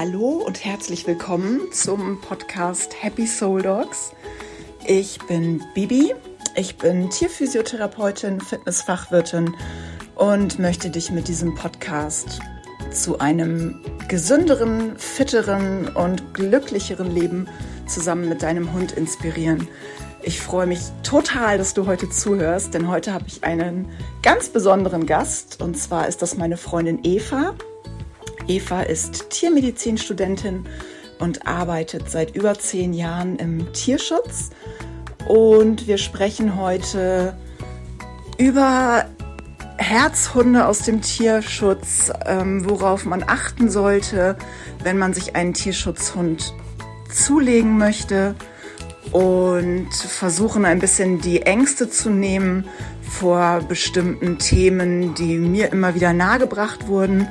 Hallo und herzlich willkommen zum Podcast Happy Soul Dogs. Ich bin Bibi, ich bin Tierphysiotherapeutin, Fitnessfachwirtin und möchte dich mit diesem Podcast zu einem gesünderen, fitteren und glücklicheren Leben zusammen mit deinem Hund inspirieren. Ich freue mich total, dass du heute zuhörst, denn heute habe ich einen ganz besonderen Gast und zwar ist das meine Freundin Eva. Eva ist Tiermedizinstudentin und arbeitet seit über zehn Jahren im Tierschutz. Und wir sprechen heute über Herzhunde aus dem Tierschutz, ähm, worauf man achten sollte, wenn man sich einen Tierschutzhund zulegen möchte und versuchen ein bisschen die Ängste zu nehmen vor bestimmten Themen, die mir immer wieder nahegebracht wurden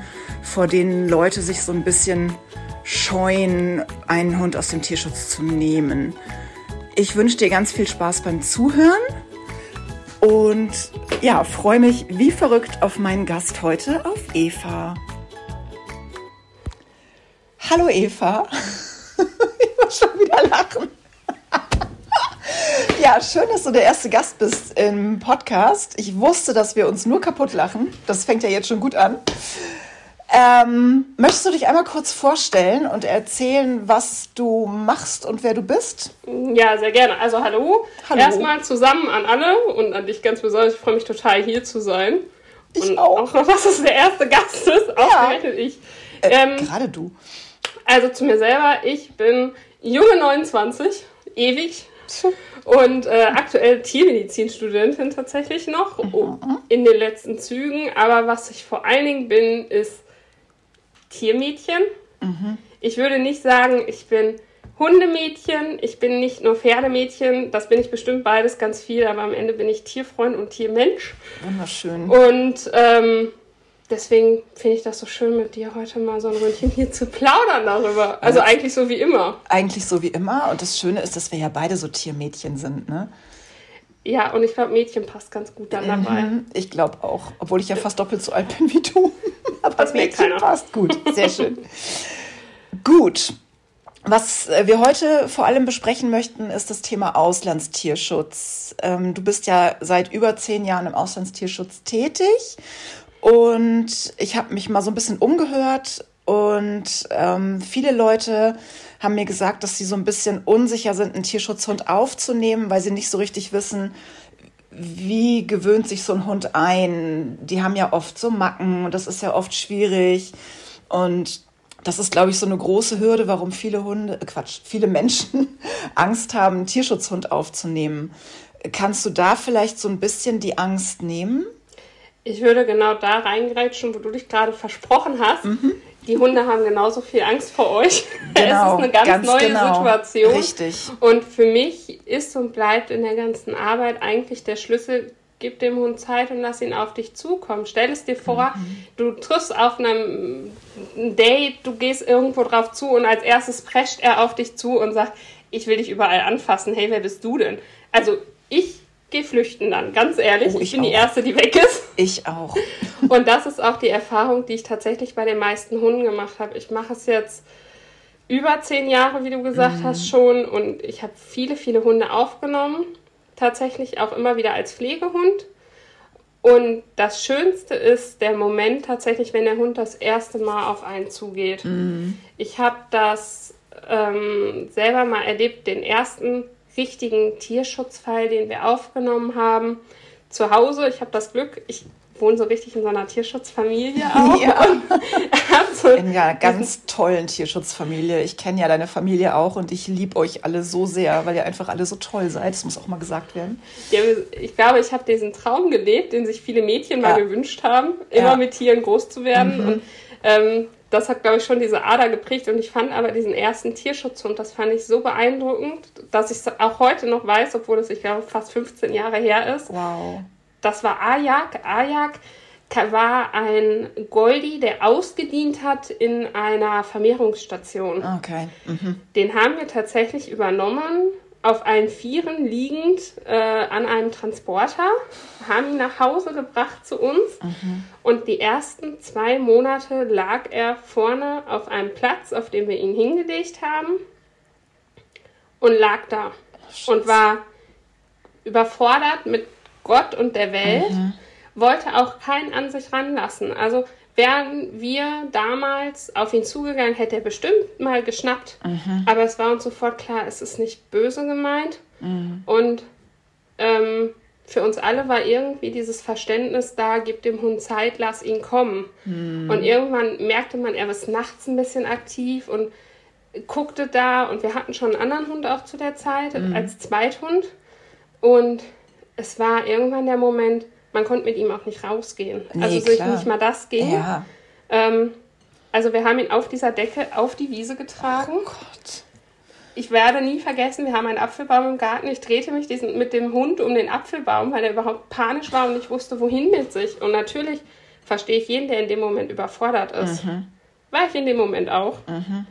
vor denen Leute sich so ein bisschen scheuen, einen Hund aus dem Tierschutz zu nehmen. Ich wünsche dir ganz viel Spaß beim Zuhören und ja, freue mich wie verrückt auf meinen Gast heute, auf Eva. Hallo Eva. ich muss schon wieder lachen. Ja, schön, dass du der erste Gast bist im Podcast. Ich wusste, dass wir uns nur kaputt lachen. Das fängt ja jetzt schon gut an. Ähm, möchtest du dich einmal kurz vorstellen und erzählen, was du machst und wer du bist? Ja, sehr gerne. Also hallo. hallo. Erstmal zusammen an alle und an dich ganz besonders. Ich freue mich total hier zu sein. Ich und auch. Auch dass es der erste Gast ist, ausgerechnet ja. ich. Äh, ähm, gerade du. Also zu mir selber. Ich bin junge 29, ewig. Und äh, aktuell Tiermedizinstudentin tatsächlich noch mhm. in den letzten Zügen. Aber was ich vor allen Dingen bin, ist Tiermädchen. Mhm. Ich würde nicht sagen, ich bin Hundemädchen, ich bin nicht nur Pferdemädchen, das bin ich bestimmt beides ganz viel, aber am Ende bin ich Tierfreund und Tiermensch. Wunderschön. Und ähm, deswegen finde ich das so schön, mit dir heute mal so ein Ründchen hier zu plaudern darüber. Also ja, eigentlich so wie immer. Eigentlich so wie immer. Und das Schöne ist, dass wir ja beide so Tiermädchen sind, ne? Ja, und ich glaube, Mädchen passt ganz gut dann dabei. Mhm, ich glaube auch, obwohl ich ja fast doppelt so alt bin wie du. Aber das Mädchen passt gut. Sehr schön. gut. Was äh, wir heute vor allem besprechen möchten, ist das Thema Auslandstierschutz. Ähm, du bist ja seit über zehn Jahren im Auslandstierschutz tätig und ich habe mich mal so ein bisschen umgehört und ähm, viele Leute haben mir gesagt, dass sie so ein bisschen unsicher sind, einen Tierschutzhund aufzunehmen, weil sie nicht so richtig wissen, wie gewöhnt sich so ein Hund ein. Die haben ja oft so Macken und das ist ja oft schwierig. Und das ist, glaube ich, so eine große Hürde, warum viele Hunde, äh, Quatsch, viele Menschen Angst haben, einen Tierschutzhund aufzunehmen. Kannst du da vielleicht so ein bisschen die Angst nehmen? Ich würde genau da reingreitschen, wo du dich gerade versprochen hast. Mhm. Die Hunde haben genauso viel Angst vor euch. Genau, es ist eine ganz, ganz neue genau. Situation. Richtig. Und für mich ist und bleibt in der ganzen Arbeit eigentlich der Schlüssel, gib dem Hund Zeit und lass ihn auf dich zukommen. Stell es dir vor, mhm. du triffst auf einem Date, du gehst irgendwo drauf zu und als erstes prescht er auf dich zu und sagt, ich will dich überall anfassen. Hey, wer bist du denn? Also ich gehe flüchten dann, ganz ehrlich. Oh, ich, ich, bin auch. die Erste, die weg ist. Ich auch. Und das ist auch die Erfahrung, die ich tatsächlich bei den meisten Hunden gemacht habe. Ich mache es jetzt über zehn Jahre, wie du gesagt mhm. hast, schon. Und ich habe viele, viele Hunde aufgenommen. Tatsächlich auch immer wieder als Pflegehund. Und das Schönste ist der Moment tatsächlich, wenn der Hund das erste Mal auf einen zugeht. Mhm. Ich habe das ähm, selber mal erlebt, den ersten richtigen Tierschutzfall, den wir aufgenommen haben, zu Hause. Ich habe das Glück, ich wohne so richtig in so einer Tierschutzfamilie auch. Ja. so in einer ganz tollen Tierschutzfamilie. Ich kenne ja deine Familie auch und ich liebe euch alle so sehr, weil ihr einfach alle so toll seid. Das muss auch mal gesagt werden. Ja, ich glaube, ich habe diesen Traum gelebt, den sich viele Mädchen ja. mal gewünscht haben, immer mit Tieren groß zu werden. Mhm. Und ähm, das hat, glaube ich, schon diese Ader geprägt. Und ich fand aber diesen ersten Tierschutzhund, das fand ich so beeindruckend, dass ich es auch heute noch weiß, obwohl es, ich glaube, fast 15 Jahre her ist. Wow. Das war Ajak. Ajak war ein Goldi, der ausgedient hat in einer Vermehrungsstation. Okay. Mhm. Den haben wir tatsächlich übernommen auf allen Vieren liegend äh, an einem Transporter, haben ihn nach Hause gebracht zu uns. Mhm. Und die ersten zwei Monate lag er vorne auf einem Platz, auf dem wir ihn hingelegt haben und lag da Scheiße. und war überfordert mit Gott und der Welt, mhm. wollte auch keinen an sich ranlassen. Also wären wir damals auf ihn zugegangen, hätte er bestimmt mal geschnappt. Mhm. Aber es war uns sofort klar, es ist nicht böse gemeint. Mhm. Und ähm, für uns alle war irgendwie dieses Verständnis da, gib dem Hund Zeit, lass ihn kommen. Mhm. Und irgendwann merkte man, er ist nachts ein bisschen aktiv und guckte da. Und wir hatten schon einen anderen Hund auch zu der Zeit mhm. als Zweithund. Und es war irgendwann der Moment, man konnte mit ihm auch nicht rausgehen. Nee, also sich nicht mal das ging. Ja. Ähm, also wir haben ihn auf dieser Decke auf die Wiese getragen. Oh Gott. Ich werde nie vergessen, wir haben einen Apfelbaum im Garten. Ich drehte mich diesen, mit dem Hund um den Apfelbaum, weil er überhaupt panisch war und nicht wusste, wohin mit sich. Und natürlich verstehe ich jeden, der in dem Moment überfordert ist. Mhm. War ich in dem Moment auch. Mhm.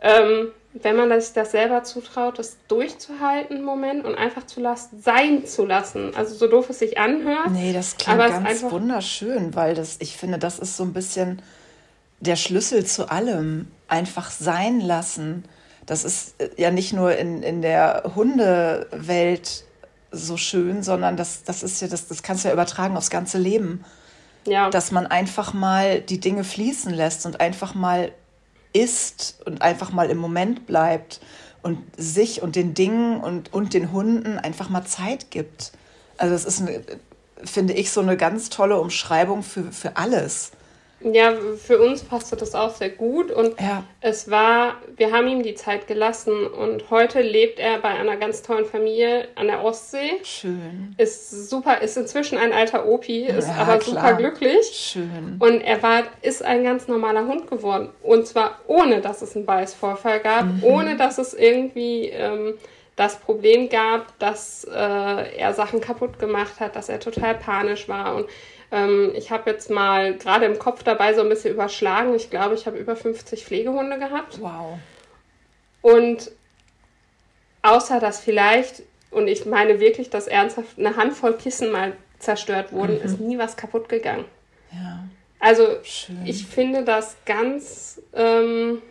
Ähm, wenn man sich das selber zutraut, das durchzuhalten im Moment und einfach zu lassen, sein zu lassen. Also so doof es sich anhört. Nee, das klingt ganz wunderschön, weil das, ich finde, das ist so ein bisschen der Schlüssel zu allem. Einfach sein lassen. Das ist äh, ja nicht nur in, in der Hundewelt so schön, sondern das, das ist ja, das, das kannst du ja übertragen aufs ganze Leben. Ja. Dass man einfach mal die Dinge fließen lässt und einfach mal ist und einfach mal im Moment bleibt und sich und den Dingen und, und den Hunden einfach mal Zeit gibt. Also es ist, eine, finde ich, so eine ganz tolle Umschreibung für, für alles. Ja, für uns passte das auch sehr gut und ja. es war, wir haben ihm die Zeit gelassen und heute lebt er bei einer ganz tollen Familie an der Ostsee. Schön. Ist super, ist inzwischen ein alter Opi, ist ja, aber klar. super glücklich. Schön. Und er war, ist ein ganz normaler Hund geworden und zwar ohne, dass es einen Beißvorfall gab, mhm. ohne, dass es irgendwie ähm, das Problem gab, dass äh, er Sachen kaputt gemacht hat, dass er total panisch war und ähm, ich habe jetzt mal gerade im Kopf dabei so ein bisschen überschlagen. Ich glaube, ich habe über 50 Pflegehunde gehabt. Wow. Und außer dass vielleicht, und ich meine wirklich, dass ernsthaft eine Handvoll Kissen mal zerstört wurden, mhm. ist nie was kaputt gegangen. Ja. Also Schön. ich finde das ganz ähm,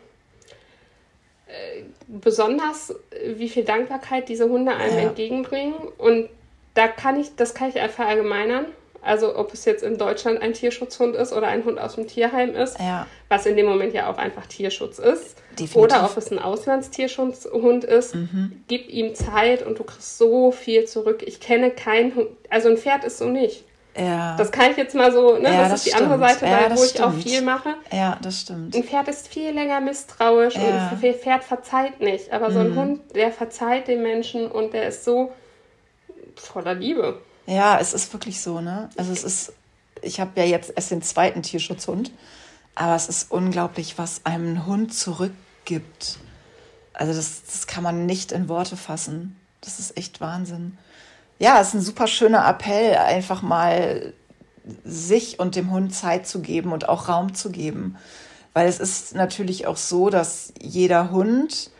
äh, besonders, wie viel Dankbarkeit diese Hunde einem ja. entgegenbringen. Und da kann ich, das kann ich einfach verallgemeinern. Also ob es jetzt in Deutschland ein Tierschutzhund ist oder ein Hund aus dem Tierheim ist, ja. was in dem Moment ja auch einfach Tierschutz ist. Definitiv. Oder ob es ein Auslandstierschutzhund ist, mhm. gib ihm Zeit und du kriegst so viel zurück. Ich kenne keinen Hund, also ein Pferd ist so nicht. Ja. Das kann ich jetzt mal so, ne? Ja, das, das, ist die stimmt. andere Seite, ja, wo ich auch viel mache. Ja, das stimmt. Ein Pferd ist viel länger misstrauisch und ein Pferd verzeiht nicht. Aber mhm. so ein mhm. Hund, der verzeiht den Menschen und der ist so voller Liebe. Ja, es ist wirklich so, ne? Also es ist, ich habe ja jetzt erst den zweiten Tierschutzhund, aber es ist unglaublich, was einem ein Hund zurückgibt. Also das, das kann man nicht in Worte fassen. Das ist echt Wahnsinn. Ja, es ist ein super schöner Appell, einfach mal sich und dem Hund Zeit zu geben und auch Raum zu geben. Weil es ist natürlich auch so, dass jeder Hund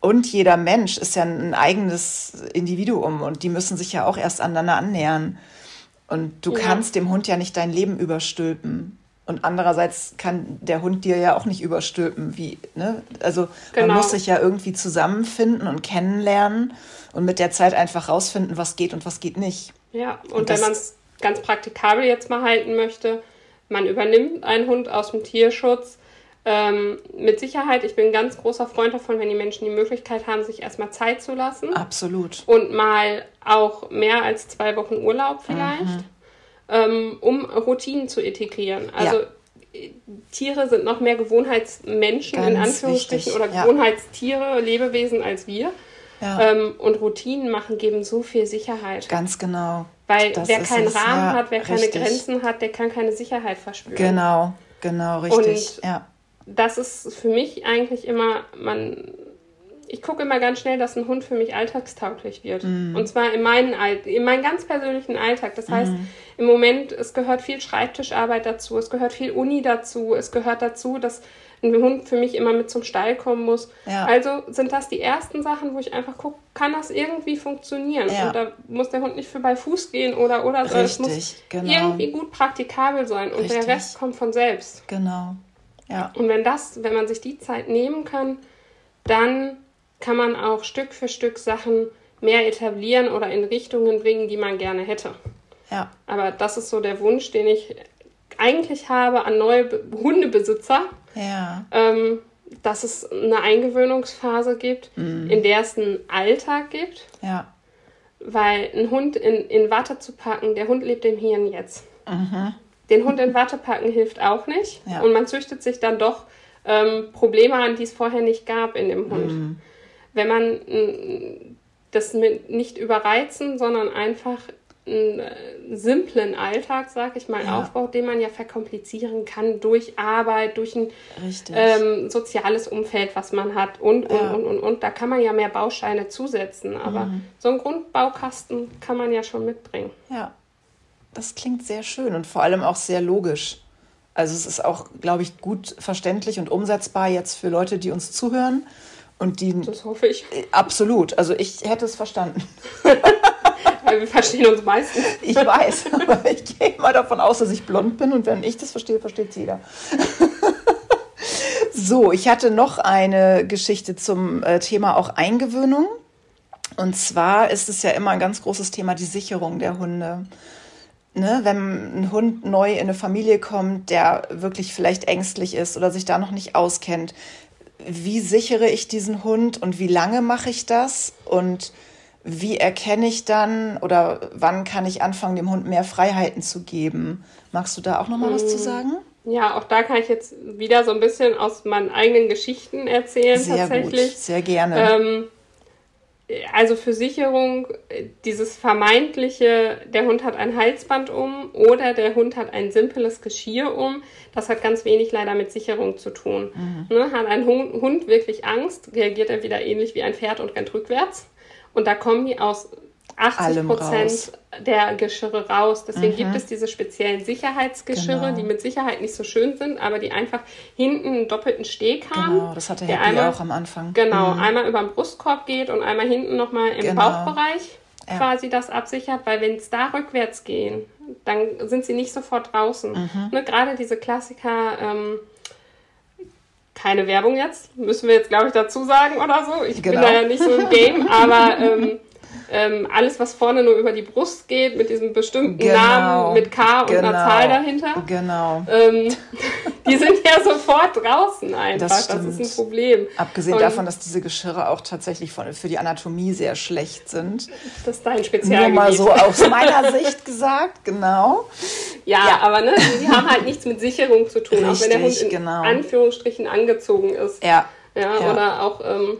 und jeder Mensch ist ja ein eigenes Individuum und die müssen sich ja auch erst aneinander annähern. Und du ja. kannst dem Hund ja nicht dein Leben überstülpen. Und andererseits kann der Hund dir ja auch nicht überstülpen. Wie, ne? Also genau. man muss sich ja irgendwie zusammenfinden und kennenlernen und mit der Zeit einfach rausfinden, was geht und was geht nicht. Ja, und, und wenn man es ganz praktikabel jetzt mal halten möchte, man übernimmt einen Hund aus dem Tierschutz, ähm, mit Sicherheit, ich bin ein ganz großer Freund davon, wenn die Menschen die Möglichkeit haben, sich erstmal Zeit zu lassen. Absolut. Und mal auch mehr als zwei Wochen Urlaub vielleicht, mhm. ähm, um Routinen zu integrieren. Also ja. Tiere sind noch mehr Gewohnheitsmenschen ganz in Anführungsstrichen wichtig. oder ja. Gewohnheitstiere, Lebewesen als wir. Ja. Ähm, und Routinen machen geben so viel Sicherheit. Ganz genau. Weil das wer keinen Rahmen hat, wer richtig. keine Grenzen hat, der kann keine Sicherheit verspüren. Genau, genau, richtig. Und ja das ist für mich eigentlich immer, man, ich gucke immer ganz schnell, dass ein Hund für mich alltagstauglich wird. Mm. Und zwar in meinen, in meinen ganz persönlichen Alltag. Das heißt, mm. im Moment, es gehört viel Schreibtischarbeit dazu, es gehört viel Uni dazu, es gehört dazu, dass ein Hund für mich immer mit zum Stall kommen muss. Ja. Also sind das die ersten Sachen, wo ich einfach gucke, kann das irgendwie funktionieren? Ja. Und da muss der Hund nicht für bei Fuß gehen oder oder so. Es muss genau. irgendwie gut praktikabel sein und Richtig. der Rest kommt von selbst. Genau. Ja. Und wenn das, wenn man sich die Zeit nehmen kann, dann kann man auch Stück für Stück Sachen mehr etablieren oder in Richtungen bringen, die man gerne hätte. Ja. Aber das ist so der Wunsch, den ich eigentlich habe an neue Hundebesitzer. Ja. Ähm, dass es eine Eingewöhnungsphase gibt, mhm. in der es einen Alltag gibt. Ja. Weil ein Hund in, in Watte zu packen, der Hund lebt im Hier und Jetzt. Mhm. Den Hund in Watte packen hilft auch nicht. Ja. Und man züchtet sich dann doch ähm, Probleme an, die es vorher nicht gab in dem Hund. Mhm. Wenn man mm, das mit nicht überreizen, sondern einfach einen äh, simplen Alltag, sag ich mal, ja. aufbaut, den man ja verkomplizieren kann durch Arbeit, durch ein ähm, soziales Umfeld, was man hat und, und, ja. und, und, und. Da kann man ja mehr Bausteine zusetzen, aber mhm. so einen Grundbaukasten kann man ja schon mitbringen. Ja, das klingt sehr schön und vor allem auch sehr logisch. Also es ist auch, glaube ich, gut verständlich und umsetzbar jetzt für Leute, die uns zuhören. Und die, das hoffe ich. Absolut. Also ich hätte es verstanden. Weil wir verstehen uns meistens. Ich weiß, aber ich gehe mal davon aus, dass ich blond bin und wenn ich das verstehe, versteht es jeder. So, ich hatte noch eine Geschichte zum äh, Thema auch Eingewöhnung. Und zwar ist es ja immer ein ganz großes Thema, die Sicherung der Hunde. Ne, wenn ein Hund neu in eine Familie kommt, der wirklich vielleicht ängstlich ist oder sich da noch nicht auskennt, wie sichere ich diesen Hund und wie lange mache ich das? Und wie erkenne ich dann oder wann kann ich anfangen, dem Hund mehr Freiheiten zu geben? Magst du da auch noch mal was zu mm. sagen? Ja, auch da kann ich jetzt wieder so ein bisschen aus meinen eigenen Geschichten erzählen. Sehr tatsächlich. gut, sehr gerne. Ähm, also für Sicherung dieses vermeintliche, der Hund hat ein Halsband um oder der Hund hat ein simples Geschirr um, das hat ganz wenig leider mit Sicherung zu tun. Mhm. Ne, hat ein Hund wirklich Angst, reagiert er wieder ähnlich wie ein Pferd und rennt rückwärts. Und da kommen die aus 80 Prozent der Geschirre raus. Deswegen mhm. gibt es diese speziellen Sicherheitsgeschirre, genau. die mit Sicherheit nicht so schön sind, aber die einfach hinten einen doppelten Steg haben. Genau, das hatte Happy einmal, auch am Anfang. Genau, mhm. einmal über den Brustkorb geht und einmal hinten nochmal im genau. Bauchbereich ja. quasi das absichert, weil wenn es da rückwärts gehen, dann sind sie nicht sofort draußen. Mhm. Ne, Gerade diese Klassiker, ähm, keine Werbung jetzt, müssen wir jetzt, glaube ich, dazu sagen oder so. Ich genau. bin da ja nicht so im Game, aber ähm, ähm, alles, was vorne nur über die Brust geht, mit diesem bestimmten genau. Namen mit K und genau. einer Zahl dahinter. Genau. Ähm, die sind ja sofort draußen einfach. Das, das ist ein Problem. Abgesehen und davon, dass diese Geschirre auch tatsächlich von, für die Anatomie sehr schlecht sind. Das ist dein Spezialgebiet. Nur mal so aus meiner Sicht gesagt, genau. Ja, ja, aber ne, die haben halt nichts mit Sicherung zu tun, Richtig, auch wenn der Hund in genau. Anführungsstrichen angezogen ist. Ja. Ja, ja. oder auch ähm,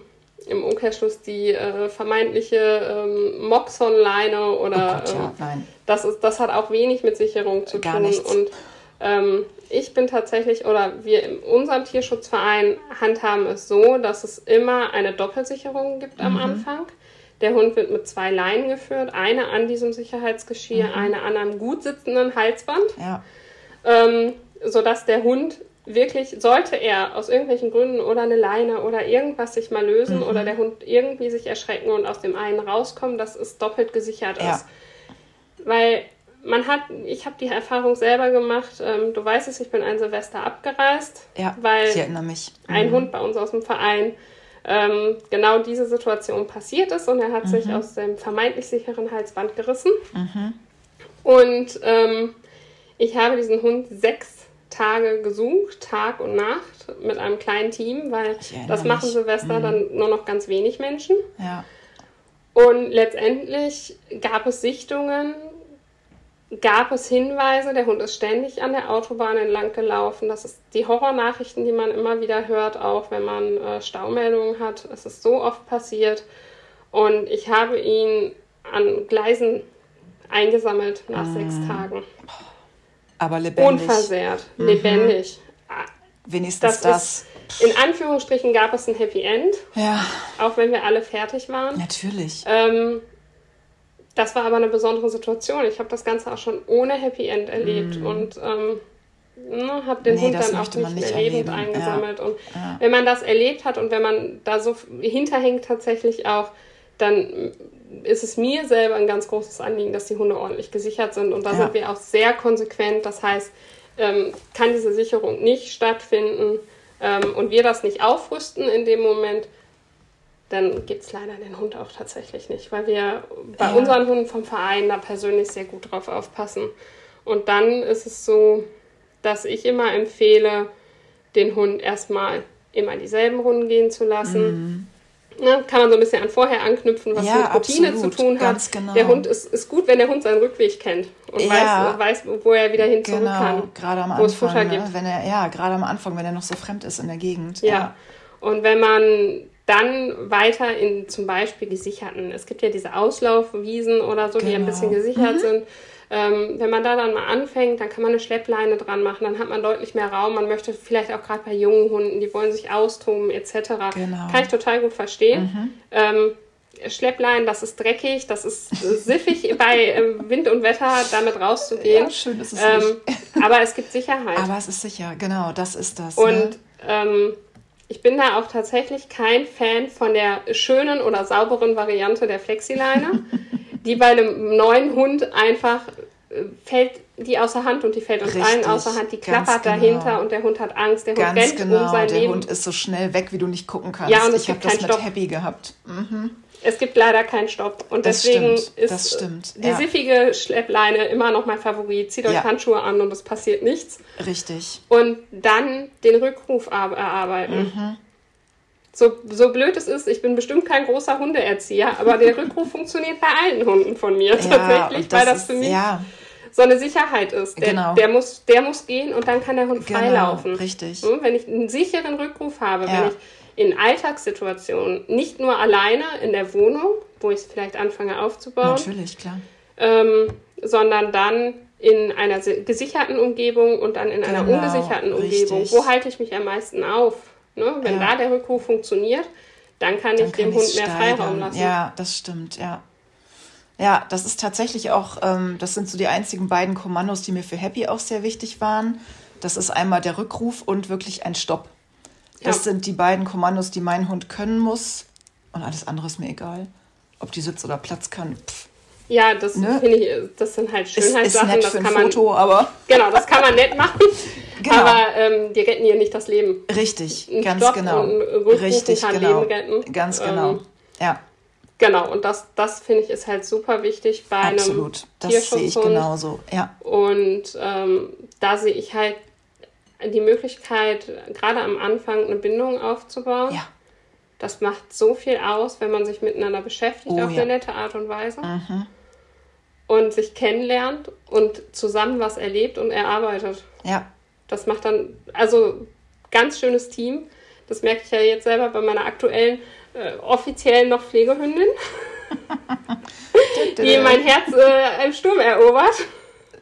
im Umkehrschluss die äh, vermeintliche ähm, Moxon-Leine oder oh Gott, ja, ähm, das ist das hat auch wenig mit Sicherung zu Gar tun nichts. und ähm, ich bin tatsächlich oder wir in unserem Tierschutzverein handhaben es so, dass es immer eine Doppelsicherung gibt am mhm. Anfang. Der Hund wird mit zwei Leinen geführt, eine an diesem Sicherheitsgeschirr, mhm. eine an einem gut sitzenden Halsband, ja. ähm, sodass der Hund wirklich, sollte er aus irgendwelchen Gründen oder eine Leine oder irgendwas sich mal lösen mhm. oder der Hund irgendwie sich erschrecken und aus dem einen rauskommen, dass es doppelt gesichert ja. ist. Weil man hat, ich habe die Erfahrung selber gemacht, ähm, du weißt es, ich bin ein Silvester abgereist, ja, weil. Mhm. ein Hund bei uns aus dem Verein ähm, genau diese Situation passiert ist und er hat mhm. sich aus dem vermeintlich sicheren Halsband gerissen. Mhm. Und ähm, ich habe diesen Hund sechs Tage gesucht, Tag und Nacht, mit einem kleinen Team, weil das machen mich. Silvester mhm. dann nur noch ganz wenig Menschen. Ja. Und letztendlich gab es Sichtungen, gab es Hinweise, der Hund ist ständig an der Autobahn entlang gelaufen. Das ist die Horrornachrichten, die man immer wieder hört, auch wenn man äh, Staumeldungen hat. Es ist so oft passiert. Und ich habe ihn an Gleisen eingesammelt nach mhm. sechs Tagen. Aber lebendig. Unversehrt, mhm. lebendig. wenigstens das. das. in Anführungsstrichen gab es ein Happy End. Ja. Auch wenn wir alle fertig waren. Natürlich. Ähm, das war aber eine besondere Situation. Ich habe das Ganze auch schon ohne Happy End erlebt mm. und ähm, ne, habe den nee, Hund dann auch nicht, nicht mehr lebend eingesammelt. Ja. Und ja. wenn man das erlebt hat und wenn man da so hinterhängt tatsächlich auch, dann ist es mir selber ein ganz großes Anliegen, dass die Hunde ordentlich gesichert sind. Und da ja. sind wir auch sehr konsequent. Das heißt, ähm, kann diese Sicherung nicht stattfinden ähm, und wir das nicht aufrüsten in dem Moment, dann gibt es leider den Hund auch tatsächlich nicht, weil wir bei ja. unseren Hunden vom Verein da persönlich sehr gut drauf aufpassen. Und dann ist es so, dass ich immer empfehle, den Hund erstmal immer dieselben Runden gehen zu lassen. Mhm. Ne, kann man so ein bisschen an vorher anknüpfen, was ja, mit Routine absolut, zu tun hat. Genau. Der Hund ist, ist gut, wenn der Hund seinen Rückweg kennt und ja, weiß, weiß, wo er wieder hin zurück genau, kann. Gerade am wo Anfang, es Futter ne? gibt. Wenn er, ja, gerade am Anfang, wenn er noch so fremd ist in der Gegend. Ja. ja. Und wenn man dann weiter in zum Beispiel gesicherten, es gibt ja diese Auslaufwiesen oder so, genau. die ein bisschen genau. gesichert mhm. sind. Ähm, wenn man da dann mal anfängt, dann kann man eine Schleppleine dran machen, dann hat man deutlich mehr Raum. Man möchte vielleicht auch gerade bei jungen Hunden, die wollen sich austoben etc. Genau. Kann ich total gut verstehen. Mhm. Ähm, Schlepplein, das ist dreckig, das ist siffig bei ähm, Wind und Wetter damit rauszugehen. Ja, schön ist es ähm, nicht. Aber es gibt Sicherheit. Aber es ist sicher, genau, das ist das. Und ne? ähm, ich bin da auch tatsächlich kein Fan von der schönen oder sauberen Variante der Flexileine, die bei einem neuen Hund einfach äh, fällt die außer Hand und die fällt uns Richtig, allen außer Hand. Die klappert genau. dahinter und der Hund hat Angst. Der Hund ganz rennt genau. um sein der Leben. Hund ist so schnell weg, wie du nicht gucken kannst. Ja, und ich habe das mit Stopp. Happy gehabt. Mhm. Es gibt leider keinen Stopp. Und das deswegen stimmt, ist stimmt, die ja. siffige Schleppleine immer noch mein Favorit. Zieht euch ja. Handschuhe an und es passiert nichts. Richtig. Und dann den Rückruf erarbeiten. Mhm. So, so blöd es ist, ich bin bestimmt kein großer Hundeerzieher, aber der Rückruf funktioniert bei allen Hunden von mir ja, tatsächlich, das weil das für mich ja. so eine Sicherheit ist. Der, genau. der, muss, der muss gehen und dann kann der Hund genau, freilaufen. Richtig. Wenn ich einen sicheren Rückruf habe, wenn ich in Alltagssituationen, nicht nur alleine in der Wohnung, wo ich es vielleicht anfange aufzubauen. Natürlich, klar. Ähm, sondern dann in einer gesicherten Umgebung und dann in genau, einer ungesicherten Umgebung. Richtig. Wo halte ich mich am meisten auf? Ne? Wenn ja. da der Rückruf funktioniert, dann kann dann ich kann dem Hund mehr steigern. Freiraum lassen. Ja, das stimmt, ja. Ja, das ist tatsächlich auch, ähm, das sind so die einzigen beiden Kommandos, die mir für Happy auch sehr wichtig waren. Das ist einmal der Rückruf und wirklich ein Stopp. Das ja. sind die beiden Kommandos, die mein Hund können muss. Und alles andere ist mir egal. Ob die Sitz oder Platz kann. Pff. Ja, das ne? finde ich, das sind halt Schönheitssachen. Ist, ist nett das für ein Foto, man, aber. Genau, das kann man nett machen. Genau. Aber ähm, die retten ihr nicht das Leben. Richtig, ein ganz Stopp genau. Richtig, kann genau. Leben retten. Ganz genau. Ähm, ja. Genau, und das, das finde ich ist halt super wichtig bei Absolut. einem das sehe ich genauso, ja. Und ähm, da sehe ich halt die Möglichkeit, gerade am Anfang eine Bindung aufzubauen. Ja. Das macht so viel aus, wenn man sich miteinander beschäftigt oh, auf ja. eine nette Art und Weise. Mhm. Und sich kennenlernt und zusammen was erlebt und erarbeitet. Ja. Das macht dann, also ganz schönes Team. Das merke ich ja jetzt selber bei meiner aktuellen, äh, offiziellen noch Pflegehündin, die mein Herz äh, im Sturm erobert.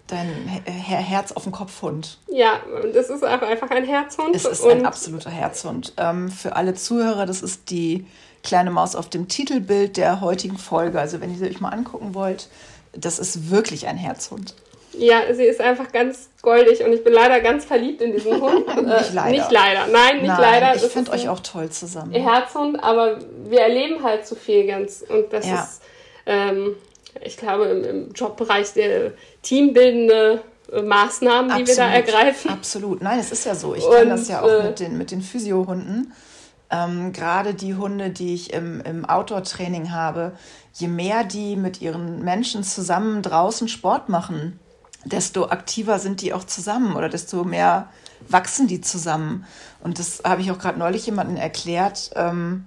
Dein Her Herz auf dem Kopfhund. Ja, das ist einfach ein Herzhund. Es ist ein absoluter Herzhund. Ähm, für alle Zuhörer, das ist die kleine Maus auf dem Titelbild der heutigen Folge. Also wenn ihr sie euch mal angucken wollt, das ist wirklich ein Herzhund. Ja, sie ist einfach ganz goldig und ich bin leider ganz verliebt in diesen Hund. nicht leider. Nicht leider, nein, nicht nein, leider. Ich finde euch auch toll zusammen. Herzhund, aber wir erleben halt zu viel ganz und das ja. ist, ähm, ich glaube, im, im Jobbereich der teambildende äh, Maßnahmen, die Absolut. wir da ergreifen. Absolut, nein, es ist ja so. Ich kenne das ja auch äh, mit den, mit den Physiohunden. Ähm, Gerade die Hunde, die ich im, im Outdoor-Training habe, je mehr die mit ihren Menschen zusammen draußen Sport machen, desto aktiver sind die auch zusammen oder desto mehr wachsen die zusammen. Und das habe ich auch gerade neulich jemandem erklärt, ähm,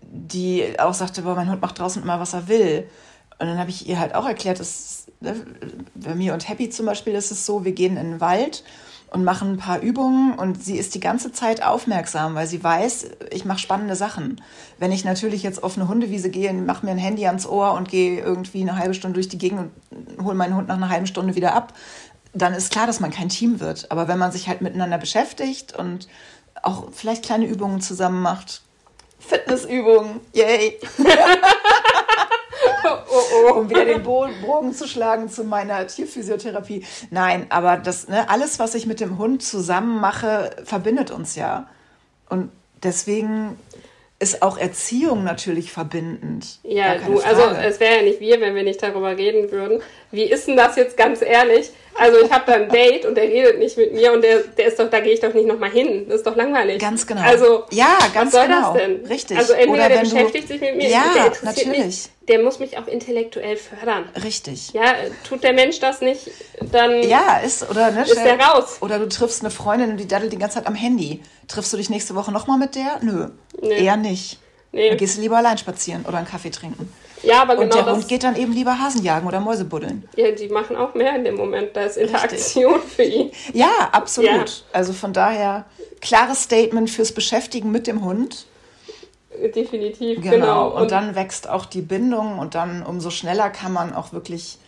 die auch sagte, boah, mein Hund macht draußen immer, was er will. Und dann habe ich ihr halt auch erklärt, dass ne, bei mir und Happy zum Beispiel ist es so, wir gehen in den Wald und machen ein paar Übungen und sie ist die ganze Zeit aufmerksam, weil sie weiß, ich mache spannende Sachen. Wenn ich natürlich jetzt auf eine Hundewiese gehe, mache mir ein Handy ans Ohr und gehe irgendwie eine halbe Stunde durch die Gegend und hole meinen Hund nach einer halben Stunde wieder ab, dann ist klar, dass man kein Team wird. Aber wenn man sich halt miteinander beschäftigt und auch vielleicht kleine Übungen zusammen macht, Fitnessübungen, yay! oh, um wieder den Bogen zu schlagen zu meiner Tierphysiotherapie. Nein, aber das, ne, alles, was ich mit dem Hund zusammen mache, verbindet uns ja. Und deswegen ist auch Erziehung natürlich verbindend. Ja, du, also es wäre ja nicht wir, wenn wir nicht darüber reden würden. Wie ist denn das jetzt ganz ehrlich? Also ich habe da ein Date und der redet nicht mit mir und der, der ist doch, da gehe ich doch nicht nochmal hin. Das ist doch langweilig. Ganz genau. Also ja, ganz was soll genau. das denn? Richtig. Also entweder der beschäftigt sich mit mir, ja, der natürlich. Mich, der muss mich auch intellektuell fördern. Richtig. Ja, tut der Mensch das nicht, dann ja, ist, oder, ne, ist der raus. Oder du triffst eine Freundin und die daddelt die ganze Zeit am Handy. Triffst du dich nächste Woche nochmal mit der? Nö, Nee. eher nicht. Nee. Dann gehst du lieber allein spazieren oder einen Kaffee trinken. Ja, aber Und genau der das. Hund geht dann eben lieber Hasen jagen oder Mäuse buddeln. Ja, die machen auch mehr in dem Moment. Da ist Interaktion für ihn. Ja, absolut. Ja. Also von daher, klares Statement fürs Beschäftigen mit dem Hund. Definitiv, Genau. genau. Und, dann wächst auch die Bindung und dann umso schneller kann man auch wirklich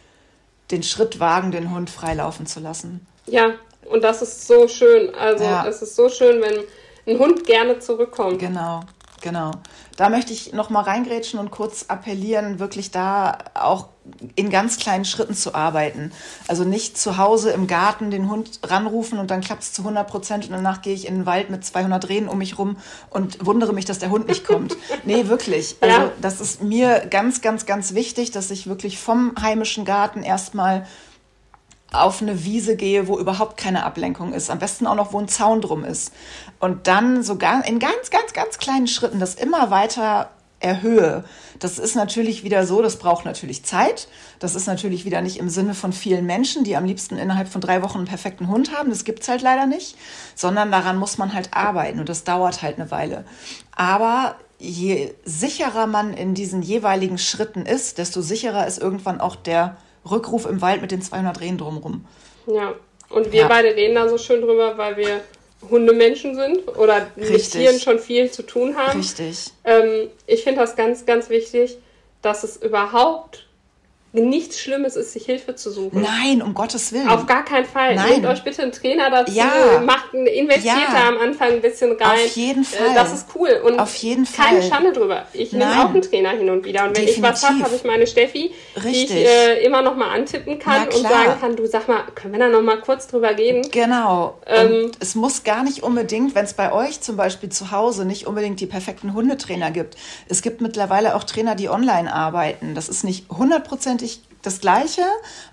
den Schritt wagen, den Hund freilaufen zu lassen. Ja, und das ist so schön. Also Ja. es ist so schön, wenn ein Hund gerne zurückkommt. Genau, genau. Da möchte ich noch mal reingrätschen und kurz appellieren, wirklich da auch in ganz kleinen Schritten zu arbeiten. Also nicht zu Hause im Garten den Hund ranrufen und dann klappt es zu 100 Prozent und danach gehe ich in den Wald mit 200 Rehen um mich rum und wundere mich, dass der Hund nicht kommt. nee, wirklich. Also das ist mir ganz, ganz, ganz wichtig, dass ich wirklich vom heimischen Garten erstmal auf eine Wiese gehe, wo überhaupt keine Ablenkung ist. Am besten auch noch, wo ein Zaun drum ist. Und dann sogar in ganz, ganz, ganz kleinen Schritten das immer weiter erhöhe. Das ist natürlich wieder so, das braucht natürlich Zeit. Das ist natürlich wieder nicht im Sinne von vielen Menschen, die am liebsten innerhalb von drei Wochen einen perfekten Hund haben. Das gibt's halt leider nicht. Sondern daran muss man halt arbeiten und das dauert halt eine Weile. Aber je sicherer man in diesen jeweiligen Schritten ist, desto sicherer ist irgendwann auch der Rückruf im Wald mit den 200 Rehen drumrum. Ja. Und wir Ja. beide reden da so schön drüber, weil wir Hundemenschen sind oder mit Richtig. Tieren schon viel zu tun haben. Richtig. Ähm, ich finde das ganz, ganz wichtig, dass es überhaupt nichts Schlimmes ist, sich Hilfe zu suchen. Nein, um Gottes Willen. Auf gar keinen Fall. Nein. Nehmt euch bitte einen Trainer dazu, Ja. macht investiert Ja. da am Anfang ein bisschen rein. Auf jeden Äh, Fall. Das ist cool. Und Auf jeden keine Fall. Schande drüber. Ich nehme auch einen Trainer hin und wieder. Und wenn ich was habe, Definitiv. habe ich meine Steffi, die ich Richtig. äh, immer noch mal antippen kann und sagen kann, du sag mal, können wir da noch mal kurz drüber reden? Genau. Ähm, und es muss gar nicht unbedingt, wenn es bei euch zum Beispiel zu Hause nicht unbedingt die perfekten Hundetrainer gibt. Es gibt mittlerweile auch Trainer, die online arbeiten. Das ist nicht hundertprozentig das Gleiche,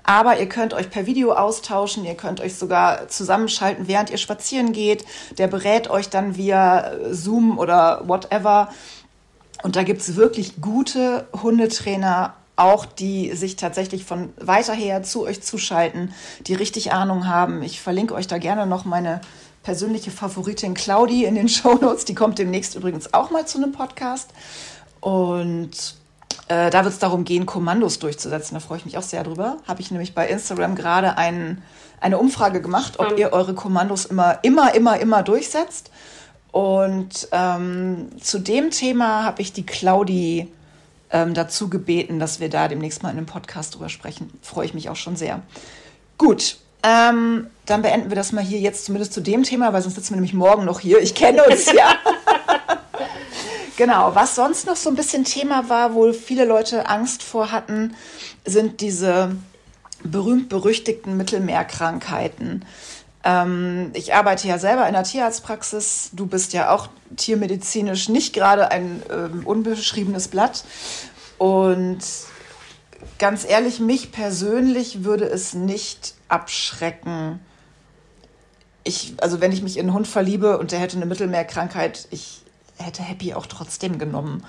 aber ihr könnt euch per Video austauschen, ihr könnt euch sogar zusammenschalten, während ihr spazieren geht. Der berät euch dann via äh, Zoom oder whatever. Und da gibt's wirklich gute Hundetrainer, auch die sich tatsächlich von weiter her zu euch zuschalten, die richtig Ahnung haben. Ich verlinke euch da gerne noch meine persönliche Favoritin Claudi in den Shownotes. Die kommt demnächst übrigens auch mal zu einem Podcast. Und äh, da wird es darum gehen, Kommandos durchzusetzen. Da freue ich mich auch sehr drüber. Habe ich nämlich bei Instagram gerade ein, eine Umfrage gemacht, ob ihr eure Kommandos immer, immer, immer, immer durchsetzt. Und ähm, zu dem Thema habe ich die Claudi ähm, dazu gebeten, dass wir da demnächst mal in einem Podcast drüber sprechen. Freue ich mich auch schon sehr. Gut, ähm, dann beenden wir das mal hier jetzt zumindest zu dem Thema, weil sonst sitzen wir nämlich morgen noch hier. Ich kenne uns ja. Genau, was sonst noch so ein bisschen Thema war, wo viele Leute Angst vor hatten, sind diese berühmt-berüchtigten Mittelmeerkrankheiten. Ähm, ich arbeite ja selber in der Tierarztpraxis. Du bist ja auch tiermedizinisch nicht gerade ein ähm, unbeschriebenes Blatt. Und ganz ehrlich, mich persönlich würde es nicht abschrecken. Ich, also wenn ich mich in einen Hund verliebe und der hätte eine Mittelmeerkrankheit, ich hätte Happy auch trotzdem genommen.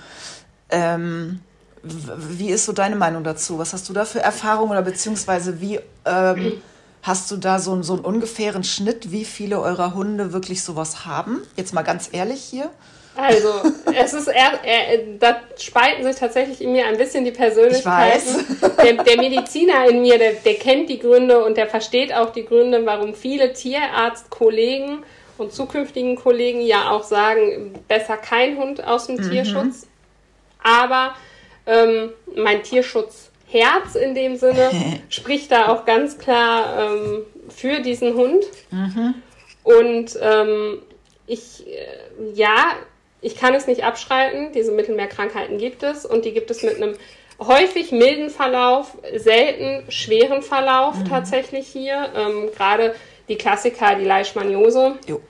Ähm, wie ist so deine Meinung dazu? Was hast du da für Erfahrungen oder beziehungsweise wie ähm, hast du da so, einen- so einen ungefähren Schnitt, wie viele eurer Hunde wirklich sowas haben? Jetzt mal ganz ehrlich hier. Also, es ist eher, eher, da spalten sich tatsächlich in mir ein bisschen die Persönlichkeiten. Der, der Mediziner in mir, der, der kennt die Gründe und der versteht auch die Gründe, warum viele Tierarztkollegen und zukünftigen Kollegen ja auch sagen, besser kein Hund aus dem Tierschutz. Aber ähm, mein Tierschutzherz in dem Sinne spricht da auch ganz klar ähm, für diesen Hund. Mhm. Und ähm, ich, äh, ja, ich kann es nicht abschreiten. Diese Mittelmeerkrankheiten gibt es und die gibt es mit einem häufig milden Verlauf, selten schweren Verlauf mhm. tatsächlich hier. Ähm, Gerade die Klassiker, die Leishmaniose, jo.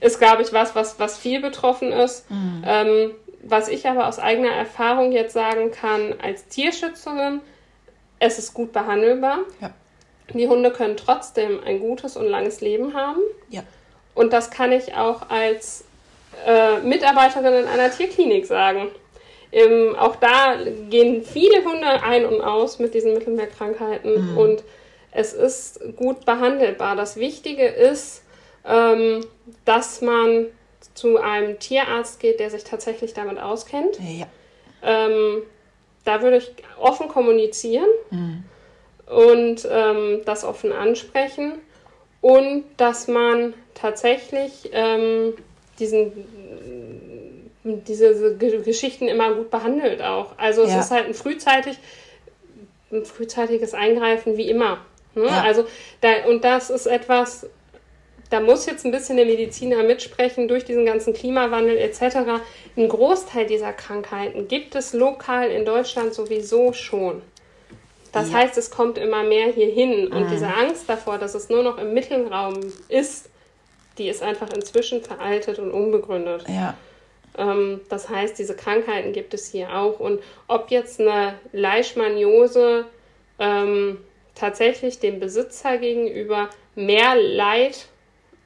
Ist, glaube ich, was, was, was viel betroffen ist. Mhm. Ähm, was ich aber aus eigener Erfahrung jetzt sagen kann, als Tierschützerin, es ist gut behandelbar. Ja. Die Hunde können trotzdem ein gutes und langes Leben haben. Ja. Und das kann ich auch als äh, Mitarbeiterin in einer Tierklinik sagen. Ähm, auch da gehen viele Hunde ein und aus mit diesen Mittelmeerkrankheiten mhm. und es ist gut behandelbar. Das Wichtige ist, ähm, dass man zu einem Tierarzt geht, der sich tatsächlich damit auskennt. Ja. Ähm, da würde ich offen kommunizieren mhm. und ähm, das offen ansprechen und dass man tatsächlich ähm, diesen diese Geschichten immer gut behandelt auch. Also es ja. ist halt ein frühzeitig, ein frühzeitiges Eingreifen wie immer. Ne? Ja. Also da, und das ist etwas, da muss jetzt ein bisschen der Mediziner mitsprechen, durch diesen ganzen Klimawandel etc. Ein Großteil dieser Krankheiten gibt es lokal in Deutschland sowieso schon. Das ja. heißt, es kommt immer mehr hier hin. Und mhm. diese Angst davor, dass es nur noch im Mittelraum ist, die ist einfach inzwischen veraltet und unbegründet. Ja. Ähm, das heißt, diese Krankheiten gibt es hier auch. Und ob jetzt eine Leishmaniose ähm, tatsächlich dem Besitzer gegenüber mehr Leid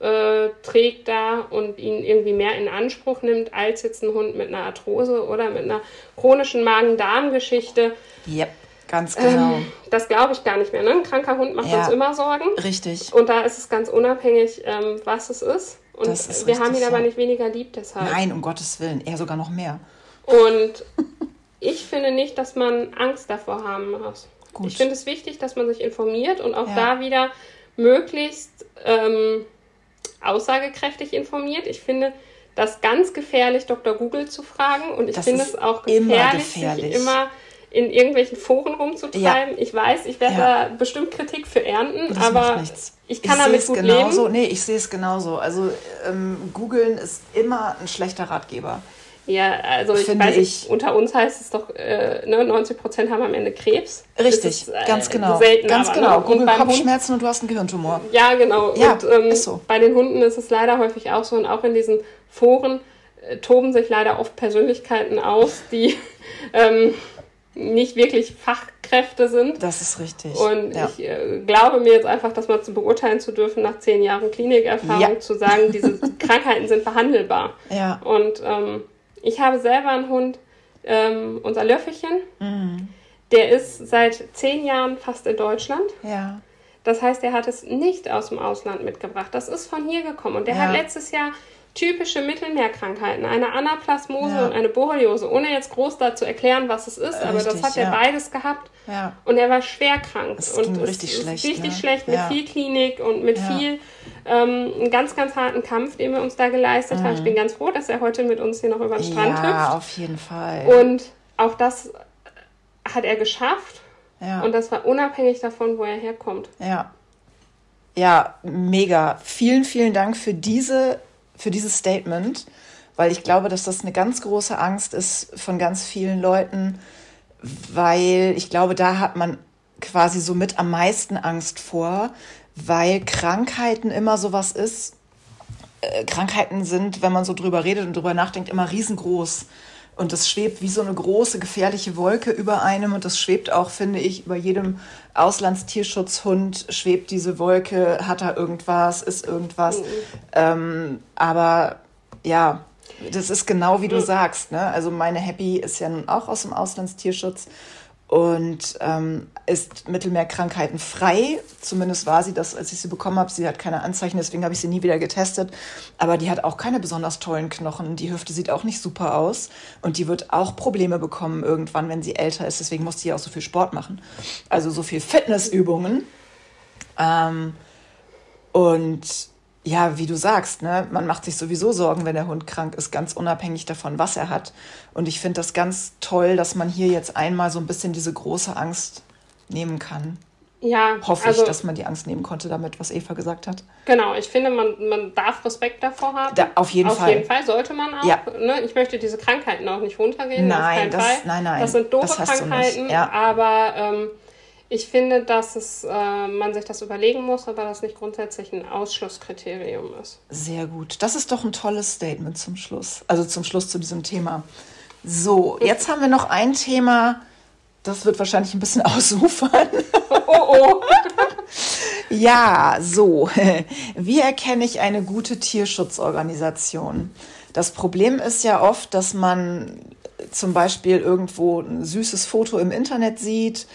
äh, trägt da und ihn irgendwie mehr in Anspruch nimmt als jetzt ein Hund mit einer Arthrose oder mit einer chronischen Magen-Darm-Geschichte. Yep. Ganz genau. Ähm, das glaube ich gar nicht mehr. Ne? Ein kranker Hund macht ja, uns immer Sorgen. Richtig. Und da ist es ganz unabhängig, ähm, was es ist. Und ist wir richtig, haben ihn aber nicht weniger lieb deshalb. Nein, um Gottes Willen, eher sogar noch mehr. Und ich finde nicht, dass man Angst davor haben muss. Gut. Ich finde es wichtig, dass man sich informiert und auch ja. da wieder möglichst ähm, aussagekräftig informiert. Ich finde das ganz gefährlich, Dr. Google zu fragen und ich finde es auch gefährlich, gefährlich, sich immer in irgendwelchen Foren rumzutreiben. Ja. Ich weiß, ich werde ja. da bestimmt Kritik für ernten, das aber ich kann ich damit gut genauso. leben. Nee, ich sehe es genauso. Also ähm, googeln ist immer ein schlechter Ratgeber. Ja, also ich weiß nicht, unter uns heißt es doch, äh, ne, 90 Prozent haben am Ende Krebs. Richtig, ist, äh, ganz genau. Selten ganz aber, genau. Ne? Google Kopfschmerzen Hund, und du hast einen Gehirntumor. Ja, genau. Ja, und ähm, ist so. bei den Hunden ist es leider häufig auch so und auch in diesen Foren äh, toben sich leider oft Persönlichkeiten aus, die ähm, nicht wirklich Fachkräfte sind. Das ist richtig. Und ja. ich äh, glaube mir jetzt einfach, das mal zu beurteilen zu dürfen, nach zehn Jahren Klinikerfahrung, ja. zu sagen, diese Krankheiten sind verhandelbar. Ja. Und ähm, ich habe selber einen Hund, ähm, unser Löffelchen, mhm. der ist seit zehn Jahren fast in Deutschland. Ja. Das heißt, er hat es nicht aus dem Ausland mitgebracht. Das ist von hier gekommen. Und der ja. hat letztes Jahr typische Mittelmeerkrankheiten, eine Anaplasmose ja. und eine Borreliose, ohne jetzt groß dazu erklären, was es ist, aber das hat er beides gehabt. Ja. Und er war schwer krank. Das und ging richtig schlecht. Richtig ne? schlecht mit viel Klinik und mit viel ähm, einen ganz, ganz harten Kampf, den wir uns da geleistet mhm. haben. Ich bin ganz froh, dass er heute mit uns hier noch über den Strand hüpft. Ja, auf jeden Fall. Und auch das hat er geschafft. Ja. Und das war unabhängig davon, wo er herkommt. Ja. Ja, mega. Vielen, vielen Dank für diese für dieses Statement, weil ich glaube, dass das eine ganz große Angst ist von ganz vielen Leuten, weil ich glaube, da hat man quasi so mit am meisten Angst vor, weil Krankheiten immer sowas ist. Äh, Krankheiten sind, wenn man so drüber redet und drüber nachdenkt, immer riesengroß. Und das schwebt wie so eine große, gefährliche Wolke über einem. Und das schwebt auch, finde ich, über jedem Auslandstierschutzhund schwebt diese Wolke. Hat er irgendwas? Ist irgendwas? Mhm. Ähm, aber ja, das ist genau wie du mhm. sagst. Ne? Also meine Happy ist ja nun auch aus dem Auslandstierschutz und ähm, ist Mittelmeerkrankheiten frei. Zumindest war sie das, als ich sie bekommen habe. Sie hat keine Anzeichen, deswegen habe ich sie nie wieder getestet. Aber die hat auch keine besonders tollen Knochen. Die Hüfte sieht auch nicht super aus. Und die wird auch Probleme bekommen irgendwann, wenn sie älter ist. Deswegen muss sie auch so viel Sport machen. Also so viel Fitnessübungen. Ähm, und ja, wie du sagst, ne, man macht sich sowieso Sorgen, wenn der Hund krank ist, ganz unabhängig davon, was er hat. Und ich finde das ganz toll, dass man hier jetzt einmal so ein bisschen diese große Angst nehmen kann. ja, hoffe also, ich, dass man die Angst nehmen konnte damit, was Eva gesagt hat. Genau, ich finde, man, man darf Respekt davor haben. Da, auf jeden auf Fall. Auf jeden Fall sollte man auch. Ja. Ne? Ich möchte diese Krankheiten auch nicht runtergehen. Nein, das, Fall. nein, nein. Das sind doofe das Krankheiten, ja. aber ähm, ich finde, dass es, äh, man sich das überlegen muss, aber das nicht grundsätzlich ein Ausschlusskriterium ist. Sehr gut. Das ist doch ein tolles Statement zum Schluss. Also zum Schluss zu diesem Thema. So, jetzt haben wir noch ein Thema, das wird wahrscheinlich ein bisschen ausufern. Oh oh. ja, so. Wie erkenne ich eine gute Tierschutzorganisation? Das Problem ist ja oft, dass man zum Beispiel irgendwo ein süßes Foto im Internet sieht